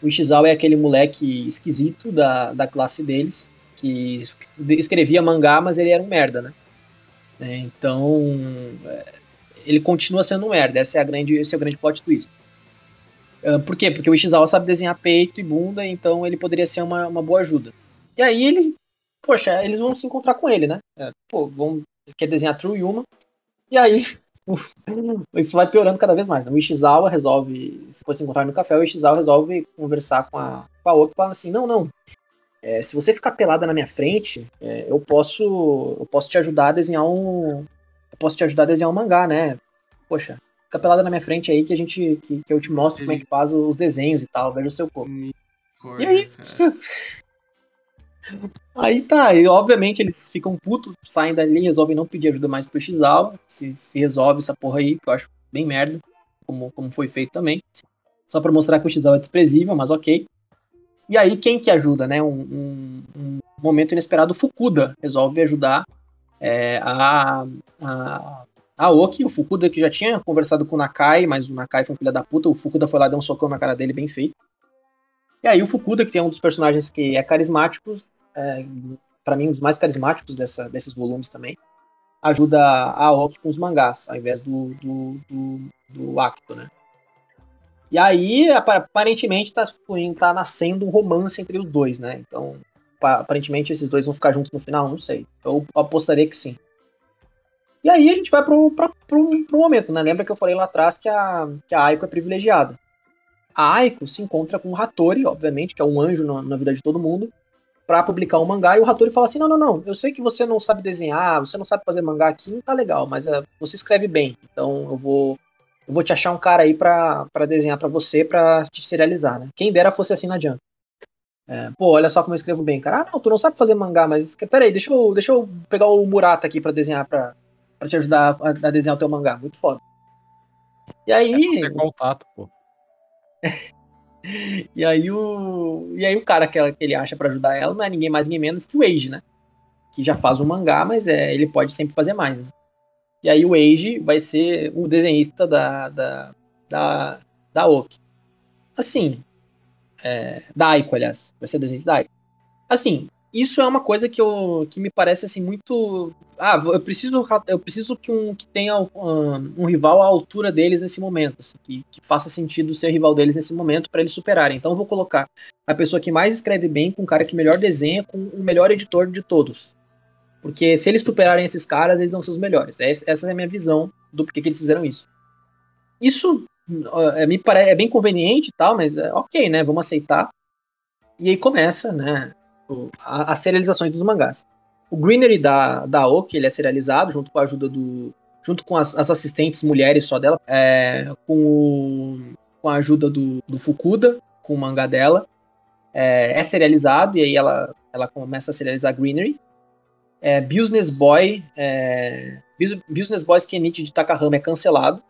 O Ishizawa é aquele moleque esquisito da, da classe deles, que escrevia mangá, mas ele era um merda, né? É, então, é, ele continua sendo um merda, essa é a grande, esse é o grande plot twist. Uh, por quê? Porque o Ishizawa sabe desenhar peito e bunda, então ele poderia ser uma, uma boa ajuda. E aí ele, poxa, eles vão se encontrar com ele, né? É, pô, vão, ele quer desenhar True Yuma. E aí, isso vai piorando cada vez mais. Né? O Ishizawa resolve, se for se encontrar no café, o Ishizawa resolve conversar com a, com a Oki, falando assim, não, não, é, se você ficar pelada na minha frente, é, eu posso eu posso te ajudar a desenhar um eu posso te ajudar a desenhar um mangá, né? Poxa, fica pelada na minha frente aí que a gente que, que eu te mostro como é que faz os desenhos e tal, veja o seu corpo. e aí? aí tá, e obviamente eles ficam putos, saem dali, resolvem não pedir ajuda mais pro Xal, se, se resolve essa porra aí, que eu acho bem merda, como, como foi feito também. Só pra mostrar que o Xal é desprezível, mas ok. E aí quem que ajuda, né? Um, um, um momento inesperado, o Fukuda resolve ajudar é, a, a a Oki, o Fukuda que já tinha conversado com o Nakai, mas o Nakai foi um filho da puta, o Fukuda foi lá dar um socão na cara dele bem feito. E aí o Fukuda, que tem um dos personagens que é carismático, é, para mim um dos mais carismáticos dessa, desses volumes também, ajuda a Oki com os mangás, ao invés do, do, do, do Akito, né? E aí, aparentemente, tá, tá nascendo um romance entre os dois, né? Então, aparentemente, esses dois vão ficar juntos no final, não sei. Eu apostaria que sim. E aí a gente vai pro, pra, pro, pro momento, né? Lembra que eu falei lá atrás que a, que a Aiko é privilegiada. A Aiko se encontra com o Hattori, obviamente, que é um anjo na, na vida de todo mundo, para publicar um mangá, e o Hattori fala assim, não, não, não, eu sei que você não sabe desenhar, você não sabe fazer mangá aqui, não tá legal, mas uh, você escreve bem, então eu vou eu vou te achar um cara aí pra, pra desenhar para você, pra te serializar, né? Quem dera fosse assim na Jump. É, pô, olha só como eu escrevo bem, cara. Ah, não, tu não sabe fazer mangá, mas peraí, deixa eu, deixa eu pegar o Murata aqui para desenhar pra, para te ajudar a, a, desenhar o teu mangá. Muito foda. E aí. É contato, pô. e aí o. E aí o cara que, ela, que ele acha para ajudar ela não é ninguém mais ninguém menos que o Age, né? Que já faz um mangá, mas é, ele pode sempre fazer mais, né? E aí o Age vai ser o desenhista da. da. da, da Oki. Assim. É, da Aiko, aliás. Vai ser o desenhista da Aiko. Assim, isso é uma coisa que, eu, que me parece assim muito. Ah, eu preciso, eu preciso que, um, que tenha um, um rival à altura deles nesse momento, assim, que, que, faça sentido ser rival deles nesse momento para eles superarem. Então eu vou colocar a pessoa que mais escreve bem com o cara que melhor desenha, com o melhor editor de todos. Porque se eles superarem esses caras, eles vão ser os melhores. Essa é a minha visão do porquê que eles fizeram isso. Isso é, me parece, é bem conveniente e tal, mas é ok, né? Vamos aceitar. E aí começa, né? As serializações dos mangás. O Greenery da, da Oki, ele é serializado junto com a ajuda do. junto com as, as assistentes mulheres só dela, é, com, o, com a ajuda do, do Fukuda, com o mangá dela. É, é, serializado e aí ela, ela começa a serializar Greenery. É, Business Boy, é, Business Boys Kenichi de Takahama é cancelado,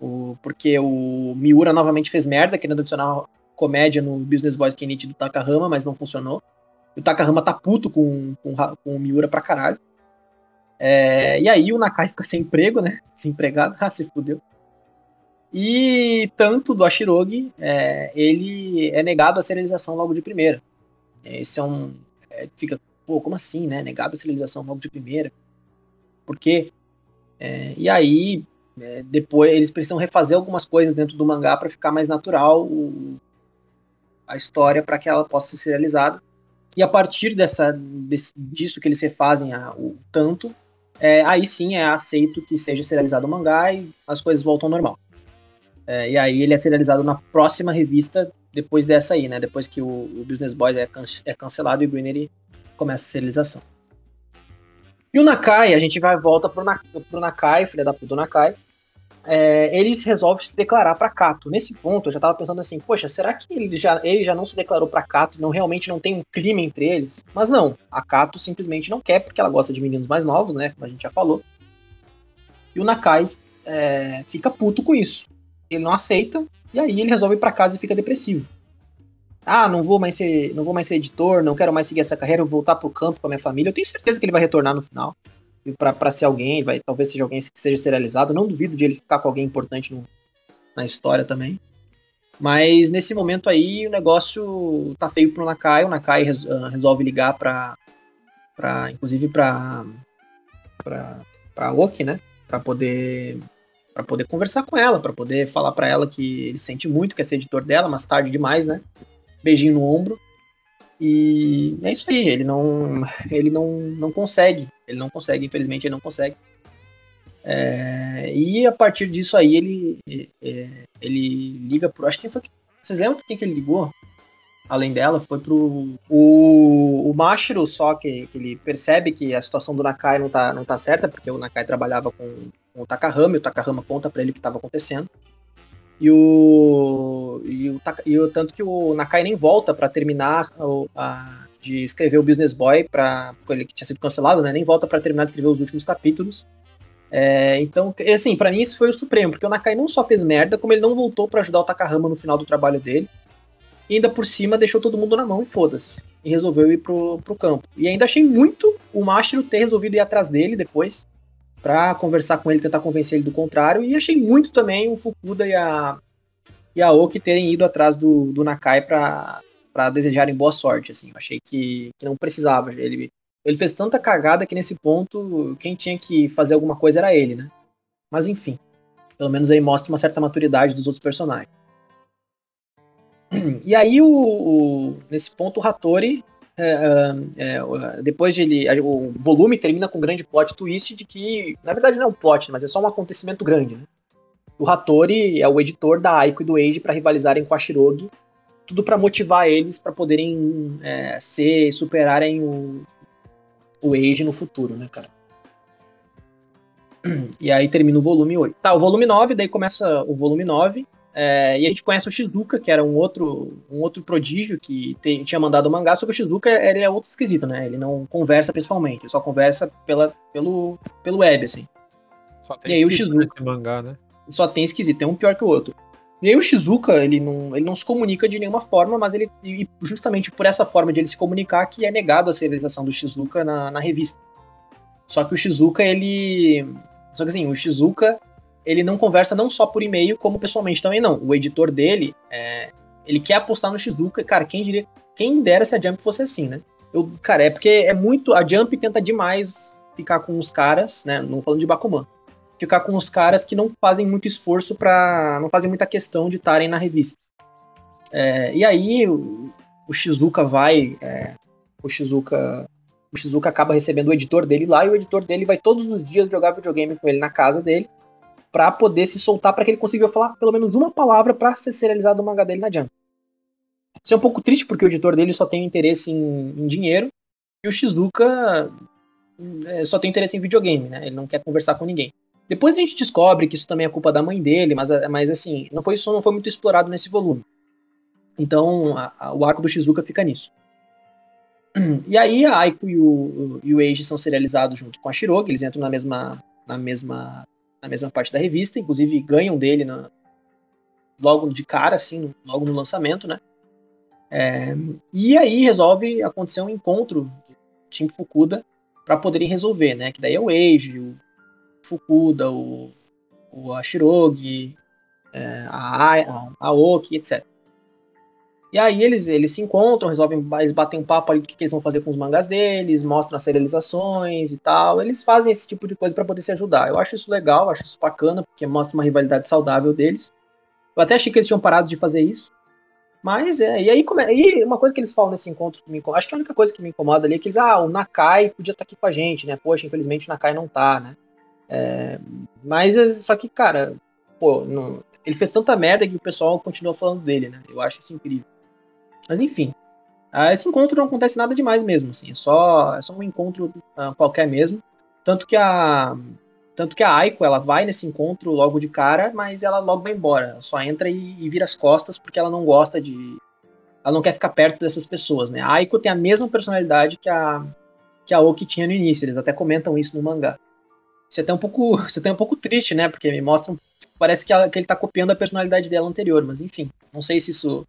o, porque o Miura novamente fez merda, querendo adicionar comédia no Business Boys Kenichi do Takahama, mas não funcionou. O Takahama tá puto com, com, com o Miura pra caralho. É, e aí o Nakai fica sem emprego, né? Desempregado. Ah, se fudeu. E tanto do Ashirogi, é, ele é negado a serialização logo de primeira. Esse é um. É, fica, pô, como assim, né? Negado a serialização logo de primeira. Por quê? É, e aí, é, depois, eles precisam refazer algumas coisas dentro do mangá para ficar mais natural o, a história para que ela possa ser serializada. E a partir dessa, desse, disso que eles refazem a, o tanto, é, aí sim é aceito que seja serializado o mangá e as coisas voltam ao normal. É, e aí ele é serializado na próxima revista, depois dessa aí, né? Depois que o, o Business Boys é, can, é cancelado e o Greenery começa a serialização. E o Nakai, a gente vai volta pro, Na, pro Nakai, filha da puta do Nakai. É, ele resolve se declarar para Kato. Nesse ponto, eu já tava pensando assim, poxa, será que ele já, ele já não se declarou para Kato, não realmente não tem um clima entre eles? Mas não, a Kato simplesmente não quer porque ela gosta de meninos mais novos, né, como a gente já falou. E o Nakai é, fica puto com isso. Ele não aceita e aí ele resolve ir para casa e fica depressivo. Ah, não vou mais ser, não vou mais ser editor, não quero mais seguir essa carreira, vou voltar pro campo com a minha família. Eu tenho certeza que ele vai retornar no final para ser alguém, vai, talvez seja alguém que seja serializado. Não duvido de ele ficar com alguém importante no, na história também. Mas nesse momento aí o negócio tá feio pro Nakai. O Nakai res, uh, resolve ligar pra. pra inclusive pra. pra. pra Oki, né? Pra poder. para poder conversar com ela, para poder falar para ela que ele sente muito, quer ser editor dela, mas tarde demais, né? Beijinho no ombro. E é isso aí, ele não, ele não, não consegue, ele não consegue, infelizmente ele não consegue. É, e a partir disso aí ele, é, ele liga pro. Acho que foi. Vocês lembram por que, que ele ligou? Além dela, foi pro. O, o Mashiro, só que, que ele percebe que a situação do Nakai não tá, não tá certa, porque o Nakai trabalhava com, com o Takahama, e o Takahama conta para ele o que estava acontecendo. E o, e o, e o tanto que o Nakai nem volta para terminar a, de escrever o Business Boy para ele que tinha sido cancelado, né? Nem volta para terminar de escrever os últimos capítulos. É, então, assim, para mim isso foi o supremo, porque o Nakai não só fez merda, como ele não voltou para ajudar o Takahama no final do trabalho dele. E ainda por cima deixou todo mundo na mão e foda-se. E resolveu ir pro, pro campo. E ainda achei muito o Mashiro ter resolvido ir atrás dele depois para conversar com ele, tentar convencer ele do contrário. E achei muito também o Fukuda e a, e a Oki terem ido atrás do, do Nakai para desejarem boa sorte. Assim. Eu achei que, que não precisava. Ele, ele fez tanta cagada que nesse ponto quem tinha que fazer alguma coisa era ele, né? Mas enfim, pelo menos aí mostra uma certa maturidade dos outros personagens. E aí, o, o nesse ponto, o Hattori é, é, depois de ele. O volume termina com um grande plot twist de que. Na verdade, não é um plot, mas é só um acontecimento grande, né? O Hattori é o editor da Aiko e do Eiji para rivalizarem com a Shirogi. Tudo para motivar eles para poderem é, ser, superarem o, o Eiji no futuro, né, cara? E aí termina o volume 8. Tá, o volume 9, daí começa o volume 9. É, e a gente conhece o Shizuka, que era um outro, um outro prodígio que te, tinha mandado o mangá, só que o Shizuka ele é outro esquisito, né? Ele não conversa pessoalmente, ele só conversa pela, pelo, pelo web, assim. Só tem e aí o Shizuka mangá, né? Só tem esquisito, tem um pior que o outro. E aí o Shizuka, ele não, ele não se comunica de nenhuma forma, mas ele e justamente por essa forma de ele se comunicar que é negado a serialização do Shizuka na, na revista. Só que o Shizuka, ele... Só que assim, o Shizuka, ele não conversa não só por e-mail, como pessoalmente também não. O editor dele, é, ele quer apostar no Shizuka, cara, quem diria, quem dera se a Jump fosse assim, né? Eu, cara, é porque é muito, a Jump tenta demais ficar com os caras, né, não falando de Bakuman, ficar com os caras que não fazem muito esforço para não fazem muita questão de estarem na revista. É, e aí o, o Shizuka vai, é, o Shizuka o Shizuka acaba recebendo o editor dele lá e o editor dele vai todos os dias jogar videogame com ele na casa dele para poder se soltar para que ele consiga falar pelo menos uma palavra para ser serializado o mangá dele na Jump. Isso é um pouco triste porque o editor dele só tem interesse em, em dinheiro e o Shizuka é, só tem interesse em videogame, né? Ele não quer conversar com ninguém. Depois a gente descobre que isso também é culpa da mãe dele, mas, mas assim, não foi isso não foi muito explorado nesse volume. Então a, a, o arco do Shizuka fica nisso. E aí a Aiko e o, e o Eiji são serializados junto com a Shirogi, eles entram na mesma, na mesma na mesma parte da revista, inclusive ganham dele na, logo de cara, assim, no, logo no lançamento, né? É, e aí resolve acontecer um encontro do time Fukuda para poderem resolver, né? Que daí é o Eiji, o Fukuda, o, o Ashirogi, é, a, a, a Oki, etc. E aí eles, eles se encontram, resolvem, eles batem um papo ali do que, que eles vão fazer com os mangás deles, mostram as serializações e tal. Eles fazem esse tipo de coisa para poder se ajudar. Eu acho isso legal, acho isso bacana, porque mostra uma rivalidade saudável deles. Eu até achei que eles tinham parado de fazer isso. Mas, é, e aí e uma coisa que eles falam nesse encontro que me incomoda, acho que a única coisa que me incomoda ali é que eles, ah, o Nakai podia estar tá aqui com a gente, né? Poxa, infelizmente o Nakai não tá, né? É, mas, só que, cara, pô, não... ele fez tanta merda que o pessoal continua falando dele, né? Eu acho isso incrível. Mas enfim. Uh, esse encontro não acontece nada demais mesmo, assim. É só, é só um encontro uh, qualquer mesmo. Tanto que a tanto que a Aiko, ela vai nesse encontro logo de cara, mas ela logo vai embora. Ela só entra e, e, vira as costas porque ela não gosta de. Ela não quer ficar perto dessas pessoas, né? A Aiko tem a mesma personalidade que a, que a Oki tinha no início. Eles até comentam isso no mangá. Isso é até um pouco, isso é até um pouco triste, né? Porque me mostra. Parece que, ela, que ele tá copiando a personalidade dela anterior, mas enfim. Não sei se isso,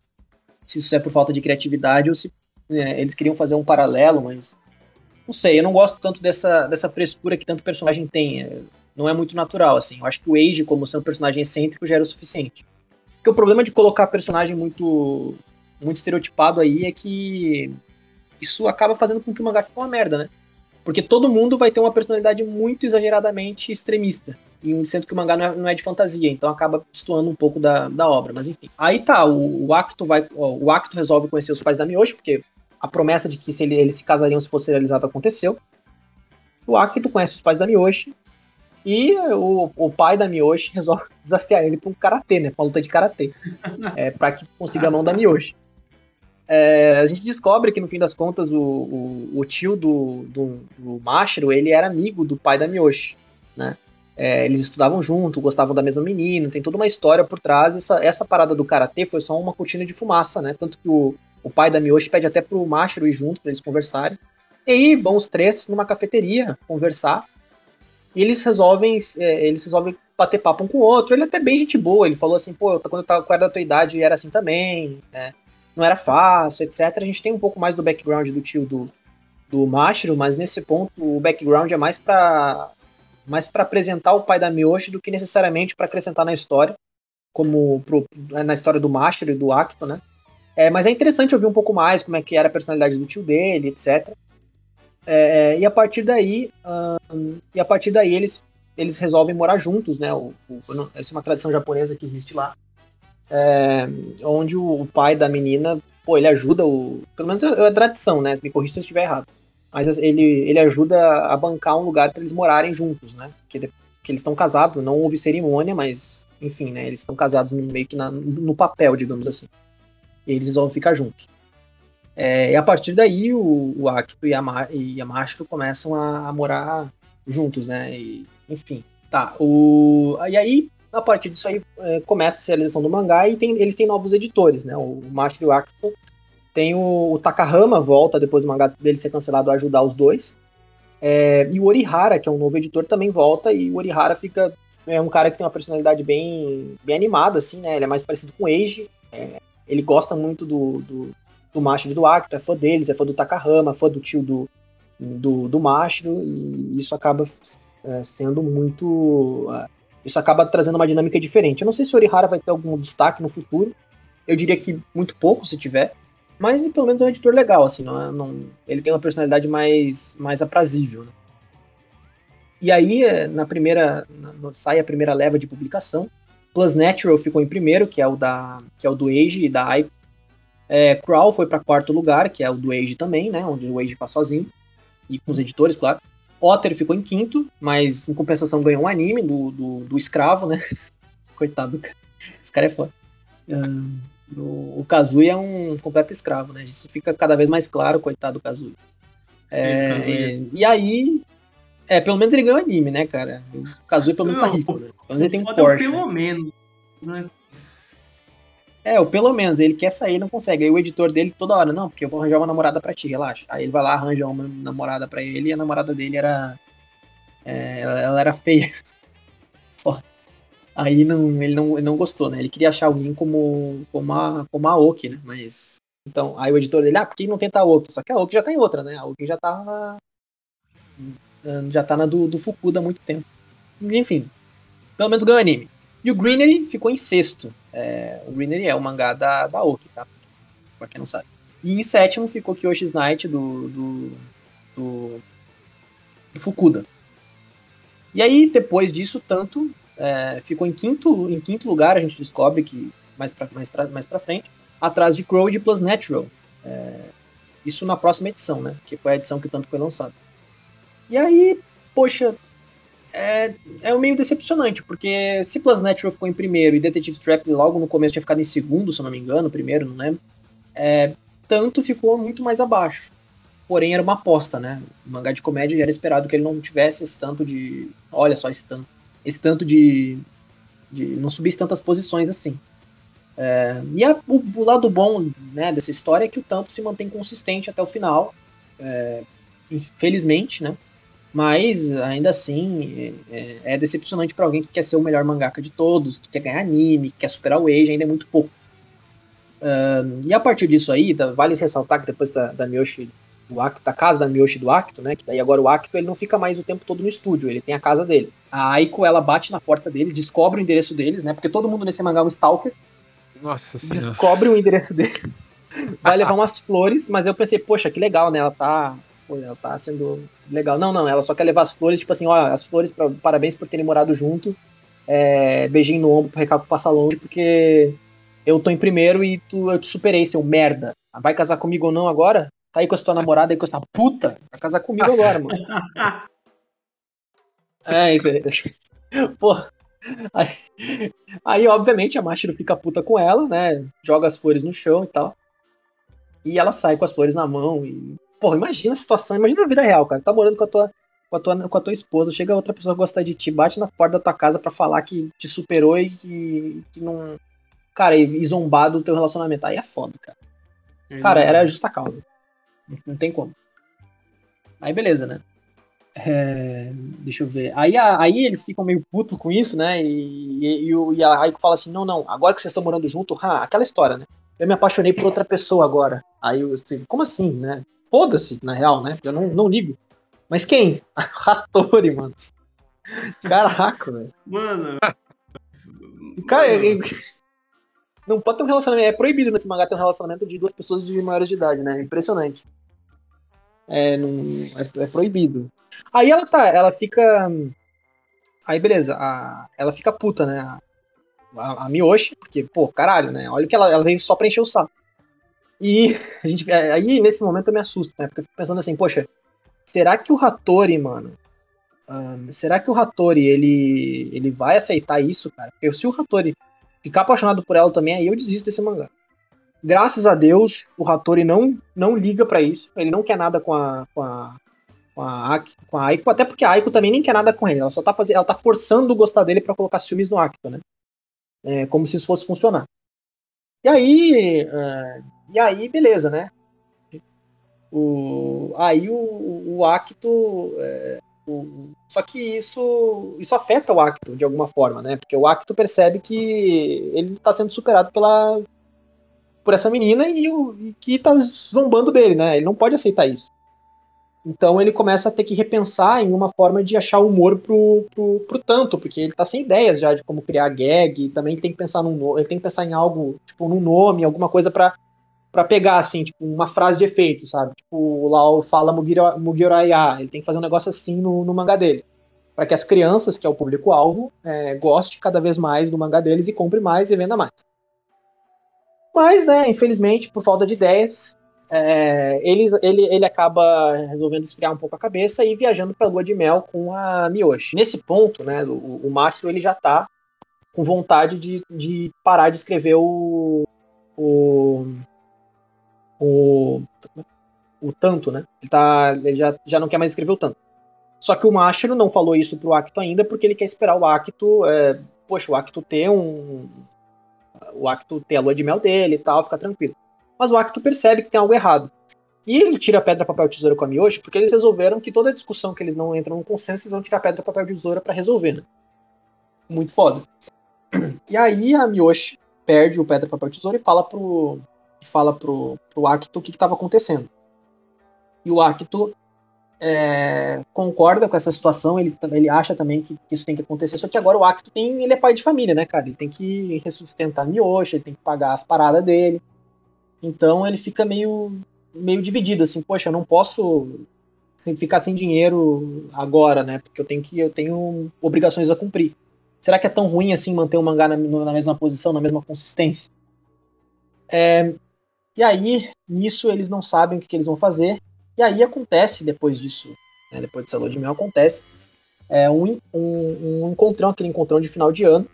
se isso é por falta de criatividade ou se né, eles queriam fazer um paralelo, mas não sei, eu não gosto tanto dessa, dessa frescura que tanto personagem tem. É, não é muito natural, assim. Eu acho que o Age, como sendo um personagem excêntrico, já era o suficiente. Porque o problema de colocar personagem muito, muito estereotipado aí é que isso acaba fazendo com que o mangá fique uma merda, né? Porque todo mundo vai ter uma personalidade muito exageradamente extremista. Sendo que o mangá não é, não é de fantasia, então acaba destoando um pouco da, da obra, mas enfim. Aí tá, o, o Acto vai. O Acto resolve conhecer os pais da Miyoshi, porque a promessa de que se ele, eles se casariam se fosse realizado aconteceu. O Akito conhece os pais da Miyoshi e o, o pai da Miyoshi resolve desafiar ele para um karatê, né? Pra uma luta de karatê. É, para que consiga a mão da Miyoshi. É, a gente descobre que no fim das contas o, o, o tio do, do, do Mashiro, ele era amigo do pai da Miyoshi, né? É, eles estudavam junto, gostavam da mesma menina, tem toda uma história por trás. Essa, essa parada do karatê foi só uma cortina de fumaça, né? Tanto que o, o pai da Miyoshi pede até pro Mashiro ir junto para eles conversarem. E aí vão os três numa cafeteria conversar. E eles resolvem, é, eles resolvem bater papo um com o outro. Ele é até bem gente boa. Ele falou assim, pô, quando eu, tava, quando era da tua idade era assim também, né? Não era fácil, etc. A gente tem um pouco mais do background do tio do, do Mashiro, mas nesse ponto o background é mais para mais para apresentar o pai da Miyoshi do que necessariamente para acrescentar na história, como pro, na história do Mashiro e do Akito, né? É, mas é interessante ouvir um pouco mais como é que era a personalidade do tio dele, etc. É, e a partir daí, hum, e a partir daí eles, eles resolvem morar juntos, né? O, o, essa é uma tradição japonesa que existe lá, é, onde o, o, pai da menina, pô, ele ajuda o, pelo menos é, é a tradição, né? Me corrija se eu estiver errado. Mas ele, ele ajuda a bancar um lugar para eles morarem juntos, né? Porque, porque eles estão casados, não houve cerimônia, mas enfim, né? Eles estão casados meio que na, no papel, digamos assim e eles vão ficar juntos. É, e a partir daí o, o Akito e a, Ma, e a Mashiro começam a, a, morar juntos, né? E, enfim, tá. O, e aí, a partir disso aí, é, começa a realização do mangá e tem, eles têm novos editores, né? O Mashiro e o Akito tem o, o, Takahama, volta depois do mangá dele ser cancelado a ajudar os dois. É, e o Orihara, que é um novo editor, também volta e o Orihara fica é um cara que tem uma personalidade bem, bem animada, assim, né? Ele é mais parecido com o Eiji. É, ele gosta muito do, do, do Mashiro e do Akito, é fã deles, é fã do Takahama, fã do tio do, do, do Mashiro, e isso acaba é, sendo muito. Uh, isso acaba trazendo uma dinâmica diferente. Eu não sei se o Orihara vai ter algum destaque no futuro. Eu diria que muito pouco, se tiver. Mas pelo menos é um editor legal, assim, não, é, não ele tem uma personalidade mais, mais aprazível. Né? E aí, é, na primeira. Na, sai a primeira leva de publicação. Plus Natural ficou em primeiro, que é o da que é o do Age e da Aiko. É, Crawl foi para quarto lugar, que é o do Age também, né? Onde o Age tá sozinho e com os editores, claro. Otter ficou em quinto, mas em compensação ganhou um anime do, do, do escravo, né? Coitado, cara. Esse cara é foda. Um, o, o Kazui é um completo escravo, né? Isso fica cada vez mais claro, coitado do Kazui. É, e, e, aí, é, pelo menos ele ganhou anime, né, cara? O Kazooie pelo menos tá rico, né? Pelo menos ele tem um Porsche. Pelo né? menos, né? É, o pelo menos, ele quer sair não consegue. Aí o editor dele toda hora, não, porque eu vou arranjar uma namorada pra ti, relaxa. Aí ele vai lá, arranja uma namorada pra ele e a namorada dele era. É, ela, era feia. Aí não, ele, não, ele não gostou, né? Ele queria achar alguém como, como, a, como a Oki, né? Mas. Então, aí o editor dele, ah, por que não tenta a Oki? Só que a Oki já tá em outra, né? A Oki já tá já tá na do, do Fukuda há muito tempo. Enfim, pelo menos ganhou anime. E o Greenery ficou em sexto. É, o Greenery é o mangá da, da Oki, tá? Pra quem não sabe. E em sétimo ficou Kyoshi's Night do, do, do, do Fukuda. E aí, depois disso, tanto é, ficou em quinto, em quinto lugar, a gente descobre que mais pra, mais pra, mais frente, atrás de Crow de Plus Natural. É, isso na próxima edição, né? Que foi a edição que tanto foi lançada. E aí, poxa, é, é meio decepcionante, porque se Plus Natural ficou em primeiro e Detective Trap logo no começo tinha ficado em segundo, se eu não me engano, primeiro, não lembro, é, tanto ficou muito mais abaixo. porém era uma aposta, né? O mangá de comédia já era esperado que ele não tivesse esse tanto de. Olha só, esse tanto. Esse tanto de. de não subisse tantas posições assim. É, e a, o, o, lado bom né, dessa história é que o tanto se mantém consistente até o final. É, infelizmente, né? Mas ainda assim é, é decepcionante para alguém que quer ser o melhor mangaka de todos, que quer ganhar anime, que quer superar o Age, ainda é muito pouco. E a partir disso aí, vale ressaltar que depois da, da Miyoshi do Acto, da casa da Miyoshi do Acto, né? Que daí agora o Acto ele não fica mais o tempo todo no estúdio, ele tem a casa dele. A Aiko ela bate na porta deles, descobre o endereço deles, né? Porque todo mundo nesse mangá é um stalker. Nossa senhora. Descobre o endereço dele. Vai levar umas flores, mas eu pensei, poxa, que legal, né? Ela tá pô, ela tá sendo legal. Não, não, ela só quer levar as flores, tipo assim, ó, as flores, pra, parabéns por terem morado junto. É, beijinho no ombro pro recado passar longe, porque eu tô em primeiro e tu, eu te superei, seu merda. Vai casar comigo ou não agora? Tá aí com a sua namorada aí com essa puta? Vai casar comigo agora, mano. é, entendeu? Pô. Aí, aí, obviamente, a Mashiro fica puta com ela, né? Joga as flores no chão e tal. E ela sai com as flores na mão e Porra, imagina a situação, imagina a vida real, cara. Tá morando com a tua, com a tua, com a tua esposa, chega outra pessoa gostar de ti, bate na porta da tua casa para falar que te superou e que, que não. Cara, e zombar do teu relacionamento. Aí é foda, cara. Cara, era justa causa. Não, não tem como. Aí beleza, né? É, deixa eu ver. Aí, aí eles ficam meio putos com isso, né? E, e, e, a Raiko fala assim: não, não, agora que vocês estão morando junto, ah, aquela história, né? Eu me apaixonei por outra pessoa agora. Aí eu como assim, né? Foda-se, na real, né? Eu não, não ligo. Mas quem? Hattori, mano. Caraca, velho. Mano. Cara, é, não pode ter um relacionamento. É proibido nesse mangá ter um relacionamento de duas pessoas de maiores de idade, né? Impressionante. É, não, é, é, proibido. Aí ela tá, ela fica. Aí beleza, a, ela fica puta, né? A, a, a Miyoshi, porque, pô, caralho, né? Olha que ela, ela veio só pra encher o saco. E a gente, é, aí nesse momento eu me assusto, né? Porque eu fico pensando assim, poxa, será que o Hattori, mano, será que o Hattori ele, ele vai aceitar isso, cara? Porque se o Hattori ficar apaixonado por ela também, aí eu desisto desse mangá. Graças a Deus, o Hattori não, não liga para isso. Ele não quer nada com a, com a, com a, com a Aiko, até porque a Aiko também nem quer nada com ele. Ela só tá fazendo, ela tá forçando o gostar dele para colocar ciúmes no Akito, né? É, como se isso fosse funcionar. E aí, uh, e aí, beleza, né? O, aí o, o Acto. É, o, só que isso, isso afeta o Acto de alguma forma, né? Porque o Acto percebe que ele está sendo superado pela, por essa menina e, o, e que está zombando dele, né? Ele não pode aceitar isso. Então ele começa a ter que repensar em uma forma de achar humor pro, pro, pro tanto, porque ele tá sem ideias já de como criar gag, também tem que pensar num ele tem que pensar em algo, tipo, num nome, alguma coisa para para pegar, assim, tipo, uma frase de efeito, sabe? Tipo, lá o fala Mugioraya, ele tem que fazer um negócio assim no, no mangá dele. para que as crianças, que é o público-alvo, é, goste cada vez mais do mangá deles e compre mais e venda mais. Mas, né, infelizmente, por falta de ideias, é, ele, ele, ele acaba resolvendo esfriar um pouco a cabeça e viajando para a lua de mel com a Miyoshi. Nesse ponto, né, o, o Mastro ele já tá com vontade de, de parar de escrever o, o o, o tanto, né? Ele, tá, ele já, já não quer mais escrever o tanto. Só que o Mashiro não falou isso pro Acto ainda, porque ele quer esperar o Acto. É, poxa, o Acto ter um. O Acto ter a lua de mel dele e tal, ficar tranquilo. Mas o Acto percebe que tem algo errado. E ele tira pedra, papel, tesoura com a Miyoshi, porque eles resolveram que toda discussão que eles não entram no consenso, eles vão tirar pedra, papel, tesoura para resolver, né? Muito foda. E aí a Miyoshi perde o pedra, papel, tesoura e fala pro, fala pro, pro o que estava acontecendo. E o Acto é, concorda com essa situação, ele, ele acha também que, que, isso tem que acontecer, só que agora o Acto tem, ele é pai de família, né, cara? Ele tem que ressustentar Miyoshi, ele tem que pagar as paradas dele. Então ele fica meio, meio dividido, assim, poxa, eu não posso ficar sem dinheiro agora, né? Porque eu tenho que eu tenho obrigações a cumprir. Será que é tão ruim assim manter o mangá na, na mesma posição, na mesma consistência? É, e aí, nisso, eles não sabem o que, que eles vão fazer. E aí acontece, depois disso, né, depois de lua de mel, acontece é, um, um, um, encontrão, aquele encontrão de final de ano,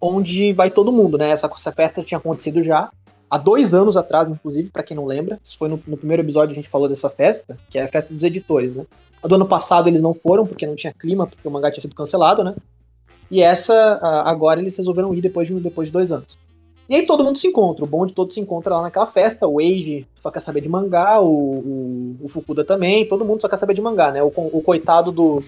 onde vai todo mundo, né? Essa, essa festa tinha acontecido já, há dois anos atrás, inclusive, para quem não lembra. Isso foi no, no, primeiro episódio a gente falou dessa festa, que é a festa dos editores, né? A do ano passado eles não foram, porque não tinha clima, porque o mangá tinha sido cancelado, né? E essa, agora eles resolveram ir depois de, depois de dois anos. E aí todo mundo se encontra, o bonde todo se encontra lá naquela festa, o Eiji só quer saber de mangá, o, o, o, Fukuda também, todo mundo só quer saber de mangá, né? O, o coitado do.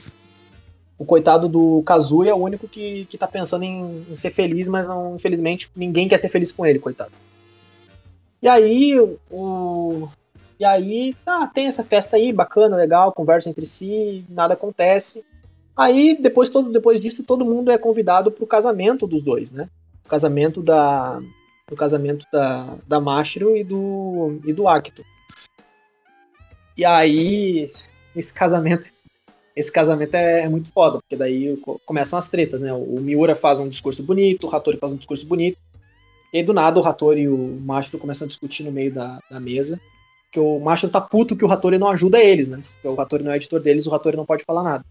O coitado do Kazuya é o único que, que tá pensando em, em, ser feliz, mas não, infelizmente ninguém quer ser feliz com ele, coitado. E aí, o. E aí, ah, tem essa festa aí, bacana, legal, conversa entre si, nada acontece. Aí, depois, todo, depois disso, todo mundo é convidado pro casamento dos dois, né? casamento da do casamento da, da Mashiro e do e do Akito. E aí esse casamento esse casamento é, é, muito foda, porque daí começam as tretas, né? O Miura faz um discurso bonito, o Hattori faz um discurso bonito. E aí, do nada o Hattori e o Mashiro começam a discutir no meio da, da mesa. Que o Mashiro tá puto que o Hattori não ajuda eles, né? Porque o Hattori não é editor deles, o Hattori não pode falar nada.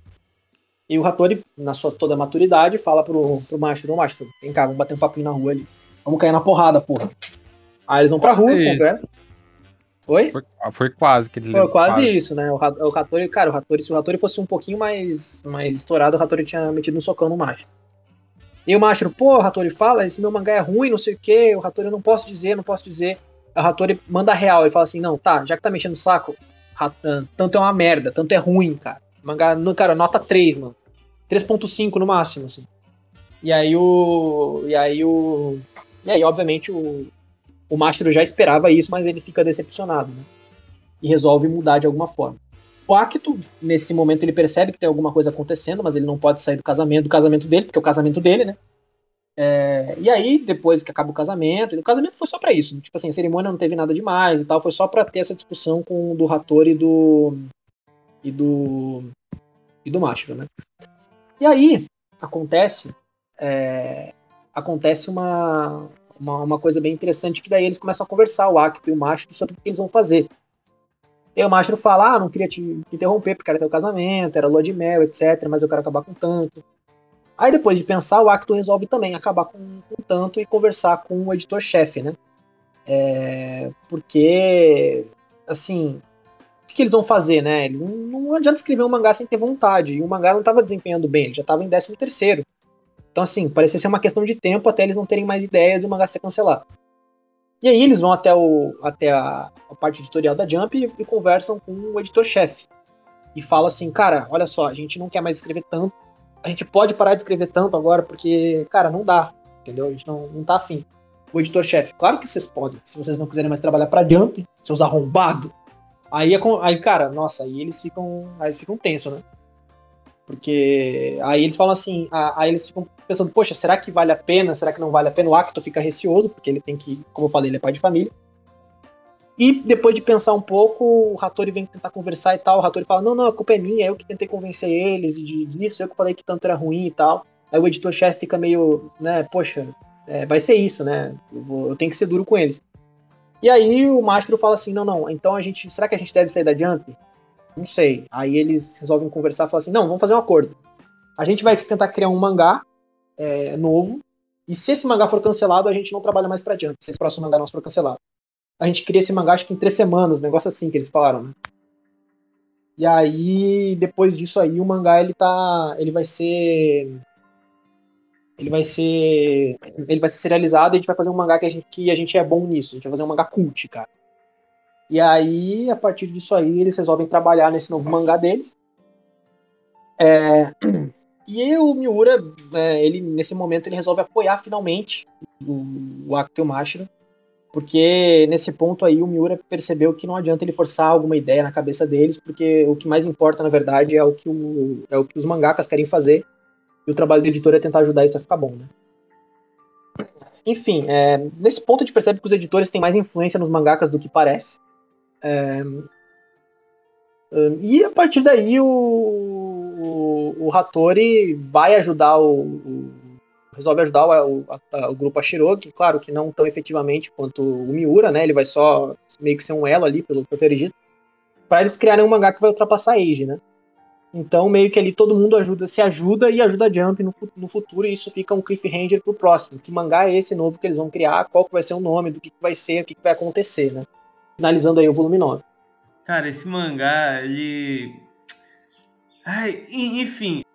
E o Hattori, na sua toda maturidade, fala pro, pro Mastro, ô Mastro, vem cá, vamos bater um papinho na rua ali. Vamos cair na porrada, porra. Aí eles vão pra rua, conversa. Oi? Foi, ah, foi, quase que ele Foi quase, quase, isso, né? O, o Hattori, cara, o Hattori, se o Hattori fosse um pouquinho mais, mais estourado, o Hattori tinha metido um socão no Mastro. E o Mastro, pô, Hattori fala, esse meu mangá é ruim, não sei o quê, o Hattori eu não posso dizer, não posso dizer. O Hattori manda real e fala assim, não, tá, já que tá mexendo o saco, ah, tanto é uma merda, tanto é ruim, cara. Mangá, cara, nota 3, mano. 3.5 no máximo, assim. E aí o. E aí o. E aí, obviamente, o, o Mastro já esperava isso, mas ele fica decepcionado, né? E resolve mudar de alguma forma. O Acto, nesse momento, ele percebe que tem alguma coisa acontecendo, mas ele não pode sair do casamento, do casamento dele, porque é o casamento dele, né? É, e aí, depois que acaba o casamento, o casamento foi só para isso. Tipo assim, a cerimônia não teve nada demais e tal, foi só para ter essa discussão com do Hattori e do. e do. e do Mastro, né? E aí acontece é, acontece uma, uma, uma, coisa bem interessante que daí eles começam a conversar, o Akito e o Mastro, sobre o que eles vão fazer. E o Mastro fala, ah, não queria te interromper porque era teu casamento, era lua de mel, etc, mas eu quero acabar com tanto. Aí depois de pensar, o Acto resolve também acabar com, com tanto e conversar com o editor-chefe, né? É, porque, assim, que, que eles vão fazer, né? Eles não, não, adianta escrever um mangá sem ter vontade. E o mangá não estava desempenhando bem, ele já estava em 13 terceiro. Então, assim, parecia ser uma questão de tempo até eles não terem mais ideias e o mangá ser cancelado. E aí eles vão até, o, até a, a parte editorial da Jump e, e conversam com o editor-chefe. E falam assim, cara, olha só, a gente não quer mais escrever tanto. A gente pode parar de escrever tanto agora, porque, cara, não dá. Entendeu? A gente não, não tá afim. O editor-chefe, claro que vocês podem. Se vocês não quiserem mais trabalhar pra Jump, seus arrombados, Aí, é aí, cara, nossa, aí eles ficam. Aí eles ficam tensos, né? Porque aí eles falam assim, aí eles ficam pensando, poxa, será que vale a pena? Será que não vale a pena? O Acto fica receoso, porque ele tem que, como eu falei, ele é pai de família. E depois de pensar um pouco, o Hattori vem tentar conversar e tal. O Hattori fala: Não, não, a culpa é minha, eu que tentei convencer eles disso, eu que falei que tanto era ruim e tal. Aí o editor-chefe fica meio, né, poxa, é, vai ser isso, né? Eu, vou, eu, tenho que ser duro com eles. E aí o Mastro fala assim: não, não, então a gente. Será que a gente deve sair da Jump? Não sei. Aí eles resolvem conversar e falam assim: não, vamos fazer um acordo. A gente vai tentar criar um mangá é, novo. E se esse mangá for cancelado, a gente não trabalha mais pra Jump. Se esse próximo mangá não for cancelado. A gente cria esse mangá acho que em três semanas, um negócio assim que eles falaram, né? E aí, depois disso aí, o mangá ele tá. ele vai ser ele vai ser ele vai ser serializado e a gente vai fazer um mangá que a gente, que a gente é bom nisso. A gente vai fazer um mangá cult, cara. E aí, a partir disso aí, eles resolvem trabalhar nesse novo mangá deles. É, e o Miura, é, ele nesse momento, ele resolve apoiar finalmente o, o Akito Mashiro, porque nesse ponto aí o Miura percebeu que não adianta ele forçar alguma ideia na cabeça deles, porque o que mais importa, na verdade, é o que, o, é o que os mangakas querem fazer e o trabalho do editor é tentar ajudar isso a ficar bom, né? Enfim, é, nesse ponto a gente percebe que os editores têm mais influência nos mangakas do que parece. É, e a partir daí o, o, o Hattori vai ajudar o, o resolve ajudar o, a, o grupo claro que não tão efetivamente quanto o Miura, né? Ele vai só meio que ser um elo ali pelo acredito, para eles criarem um mangá que vai ultrapassar a Age, né? Então, meio que ali todo mundo ajuda, se ajuda e ajuda a Jump no, no futuro, e isso fica um cliffhanger pro próximo. Que mangá é esse novo que eles vão criar, qual que vai ser o nome, do que, que vai ser, o que, que vai acontecer, né? Finalizando aí o volume 9. Cara, esse mangá, ele. Ai, enfim,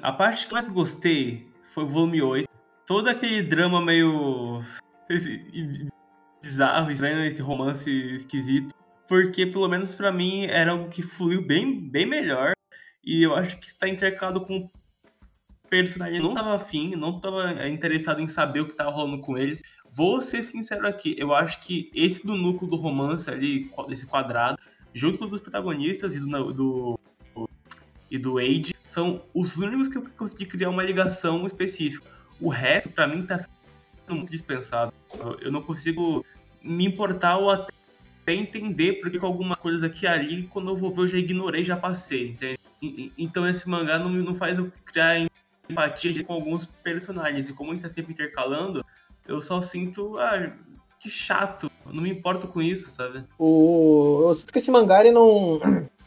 a parte que mais gostei foi o volume 8. Todo aquele drama meio. bizarro, estranho, esse romance esquisito. Porque, pelo menos para mim, era algo que fluiu bem, bem melhor e eu acho que está intercalado com personagem não tava afim, não tava interessado em saber o que tava rolando com eles. Vou ser sincero aqui, eu acho que esse do núcleo do romance ali, desse quadrado, junto dos protagonistas e do, do e do Age, são os únicos que eu consegui criar uma ligação específica. O resto, para mim, tá muito dispensado. Eu, não consigo me importar ou até entender porque com algumas coisas aqui e ali, quando eu vou ver, eu já ignorei, já passei, entende? Então esse mangá não, não faz eu criar empatia com alguns personagens. E como ele tá sempre intercalando, eu só sinto, ah, que chato. Não me importo com isso, sabe? O, eu sinto que esse mangá ele não.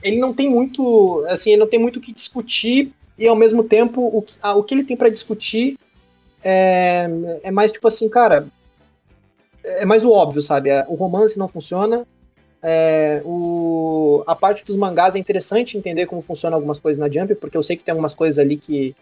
Ele não tem muito. Assim, ele não tem muito o que discutir. E ao mesmo tempo, o, ah, o que ele tem para discutir é, é mais tipo assim, cara. É mais o óbvio, sabe? É, o romance não funciona, é, o, a parte dos mangás é interessante entender como funcionam algumas coisas na Jump, porque eu sei que tem algumas coisas ali que,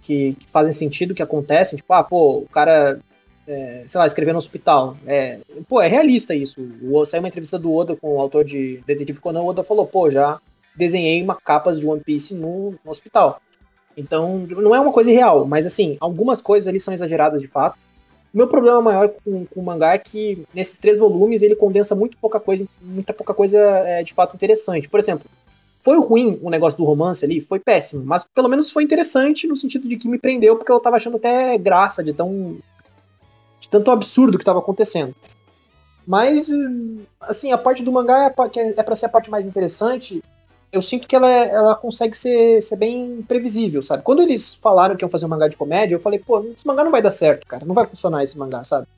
que, que fazem sentido, que acontecem. Tipo, ah, pô, o cara, é, sei lá, escreveu no hospital. É, pô, é realista isso. O, saiu uma entrevista do Oda com o autor de Detetive Conan, o Oda falou, pô, já desenhei uma capas de One Piece no, no hospital. Então, não é uma coisa irreal, mas assim, algumas coisas ali são exageradas de fato. Meu problema maior com, com, o mangá é que nesses três volumes ele condensa muito pouca coisa, muita pouca coisa é, de fato interessante. Por exemplo, foi ruim o negócio do romance ali, foi péssimo, mas pelo menos foi interessante no sentido de que me prendeu, porque eu tava achando até graça de tão. De tanto absurdo que tava acontecendo. Mas, assim, a parte do mangá é, é para ser a parte mais interessante eu sinto que ela, ela consegue ser, ser bem previsível, sabe? Quando eles falaram que iam fazer um mangá de comédia, eu falei, pô, esse mangá não vai dar certo, cara. Não vai funcionar esse mangá, sabe?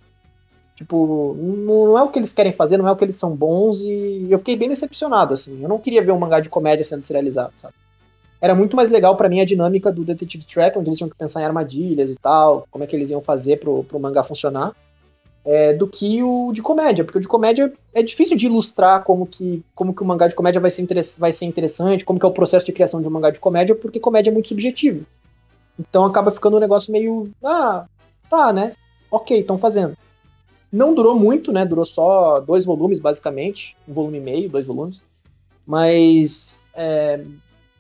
Tipo, não é o que eles querem fazer, não é o que eles são bons, e eu fiquei bem decepcionado, assim. Eu não queria ver um mangá de comédia sendo serializado, sabe? Era muito mais legal para mim a dinâmica do Detective Trap, onde eles tinham que pensar em armadilhas e tal, como é que eles iam fazer pro, pro mangá funcionar é, do que o de comédia, porque o de comédia é difícil de ilustrar como que, como que o mangá de comédia vai ser, vai ser interessante, como que é o processo de criação de um mangá de comédia, porque comédia é muito subjetivo. Então acaba ficando um negócio meio. Ah, tá, né? Ok, estão fazendo. Não durou muito, né? Durou só dois volumes, basicamente. Um volume e meio, dois volumes. Mas é,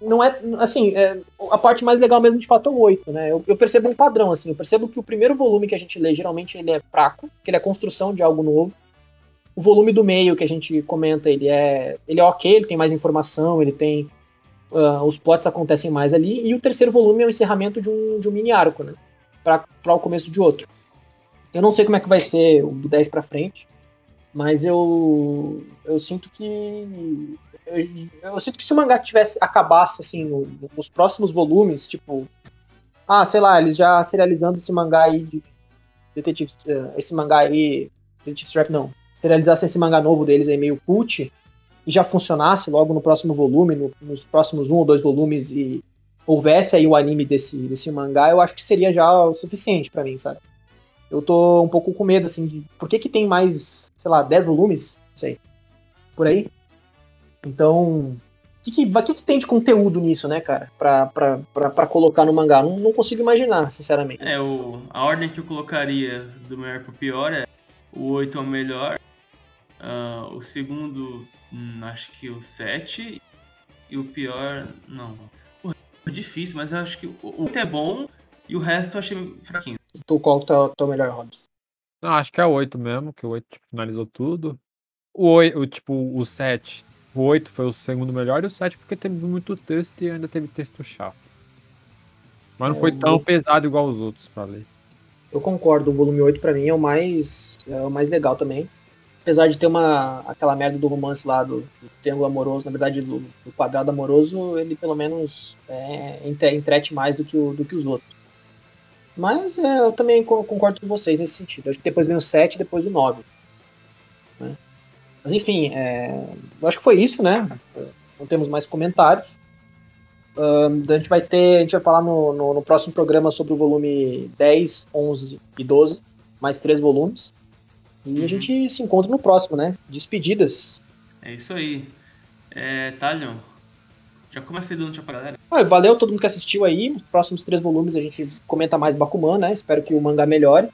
não é assim é, a parte mais legal mesmo de fato é o 8, né? Eu, eu, percebo um padrão assim, eu percebo que o primeiro volume que a gente lê geralmente ele é fraco, que ele é construção de algo novo. O volume do meio que a gente comenta ele é ele é ok, ele tem mais informação, ele tem uh, os plots acontecem mais ali e o terceiro volume é o encerramento de um, de um mini arco, né? Para o começo de outro. Eu não sei como é que vai ser o do 10 para frente, mas eu eu sinto que eu, eu, sinto que se o mangá tivesse acabasse assim no, nos próximos volumes, tipo, ah, sei lá, eles já serializando esse mangá aí de Detetive, eh, esse mangá aí, Detective Strap não, serializasse esse mangá novo deles aí meio cult e já funcionasse logo no próximo volume, no, nos próximos um ou dois volumes e houvesse aí o anime desse, desse mangá, eu acho que seria já o suficiente para mim, sabe? Eu tô um pouco com medo, assim, de por que que tem mais, sei lá, 10 volumes? Não sei. Por aí? Então, o que, que, que, que, tem de conteúdo nisso, né, cara? Pra, pra, pra, pra colocar no mangá? Não, não, consigo imaginar, sinceramente. É, o, a ordem que eu colocaria do melhor pro pior é o 8 é o melhor, uh, o segundo, hum, acho que o 7, e o pior, não. Porra, é difícil, mas eu acho que o 8 é bom e o resto eu achei fraquinho. Tu, qual é o teu melhor, Hobbs? Não, acho que é o 8 mesmo, que o 8 tipo, finalizou tudo. O 8, tipo, o 7 o 8 foi o segundo melhor e o 7 porque teve muito texto e ainda teve texto chato. Mas não é, foi tão pesado igual os outros para ler. Eu concordo, o volume 8 para mim é o mais é o mais legal também. Apesar de ter uma aquela merda do romance lá do, do triângulo amoroso, na verdade do, do, quadrado amoroso, ele pelo menos é, entrete mais do que, o, do que os outros. Mas é, eu também concordo com vocês nesse sentido. Acho que depois vem o 7 e depois o 9. Mas enfim, é, eu acho que foi isso, né? Não temos mais comentários. Um, a gente vai ter, a gente vai falar no, no, no, próximo programa sobre o volume 10, 11 e 12, mais três volumes. E a uhum. gente se encontra no próximo, né? Despedidas. É isso aí. É, Talion, já comecei dando tchau pra galera. Ah, valeu todo mundo que assistiu aí. Os próximos três volumes a gente comenta mais Bakuman, né? Espero que o mangá melhore.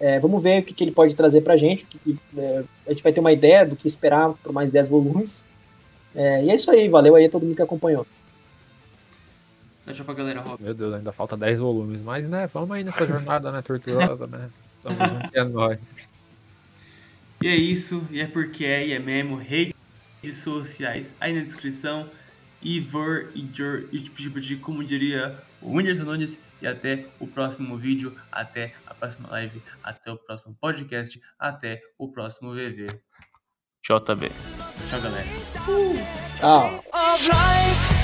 É, vamos ver o que, que, ele pode trazer pra gente. Que, é, a gente vai ter uma ideia do que esperar por mais 10 volumes. É, e é isso aí, valeu aí a todo mundo que acompanhou. Deixa pra galera, Rob. Meu Deus, ainda falta 10 volumes. Mas, né, vamos aí nessa jornada, né, torturosa, né? Tamo junto, é nóis. E é isso, e é porque é, e é mesmo. Redes sociais aí na descrição. Ivor e Jor, e tipo, tipo de como diria o Whindersson Nunes. E até o próximo vídeo, até a próxima live, até o próximo podcast, até o próximo VV. JB. Tchau, galera. Uh, tchau.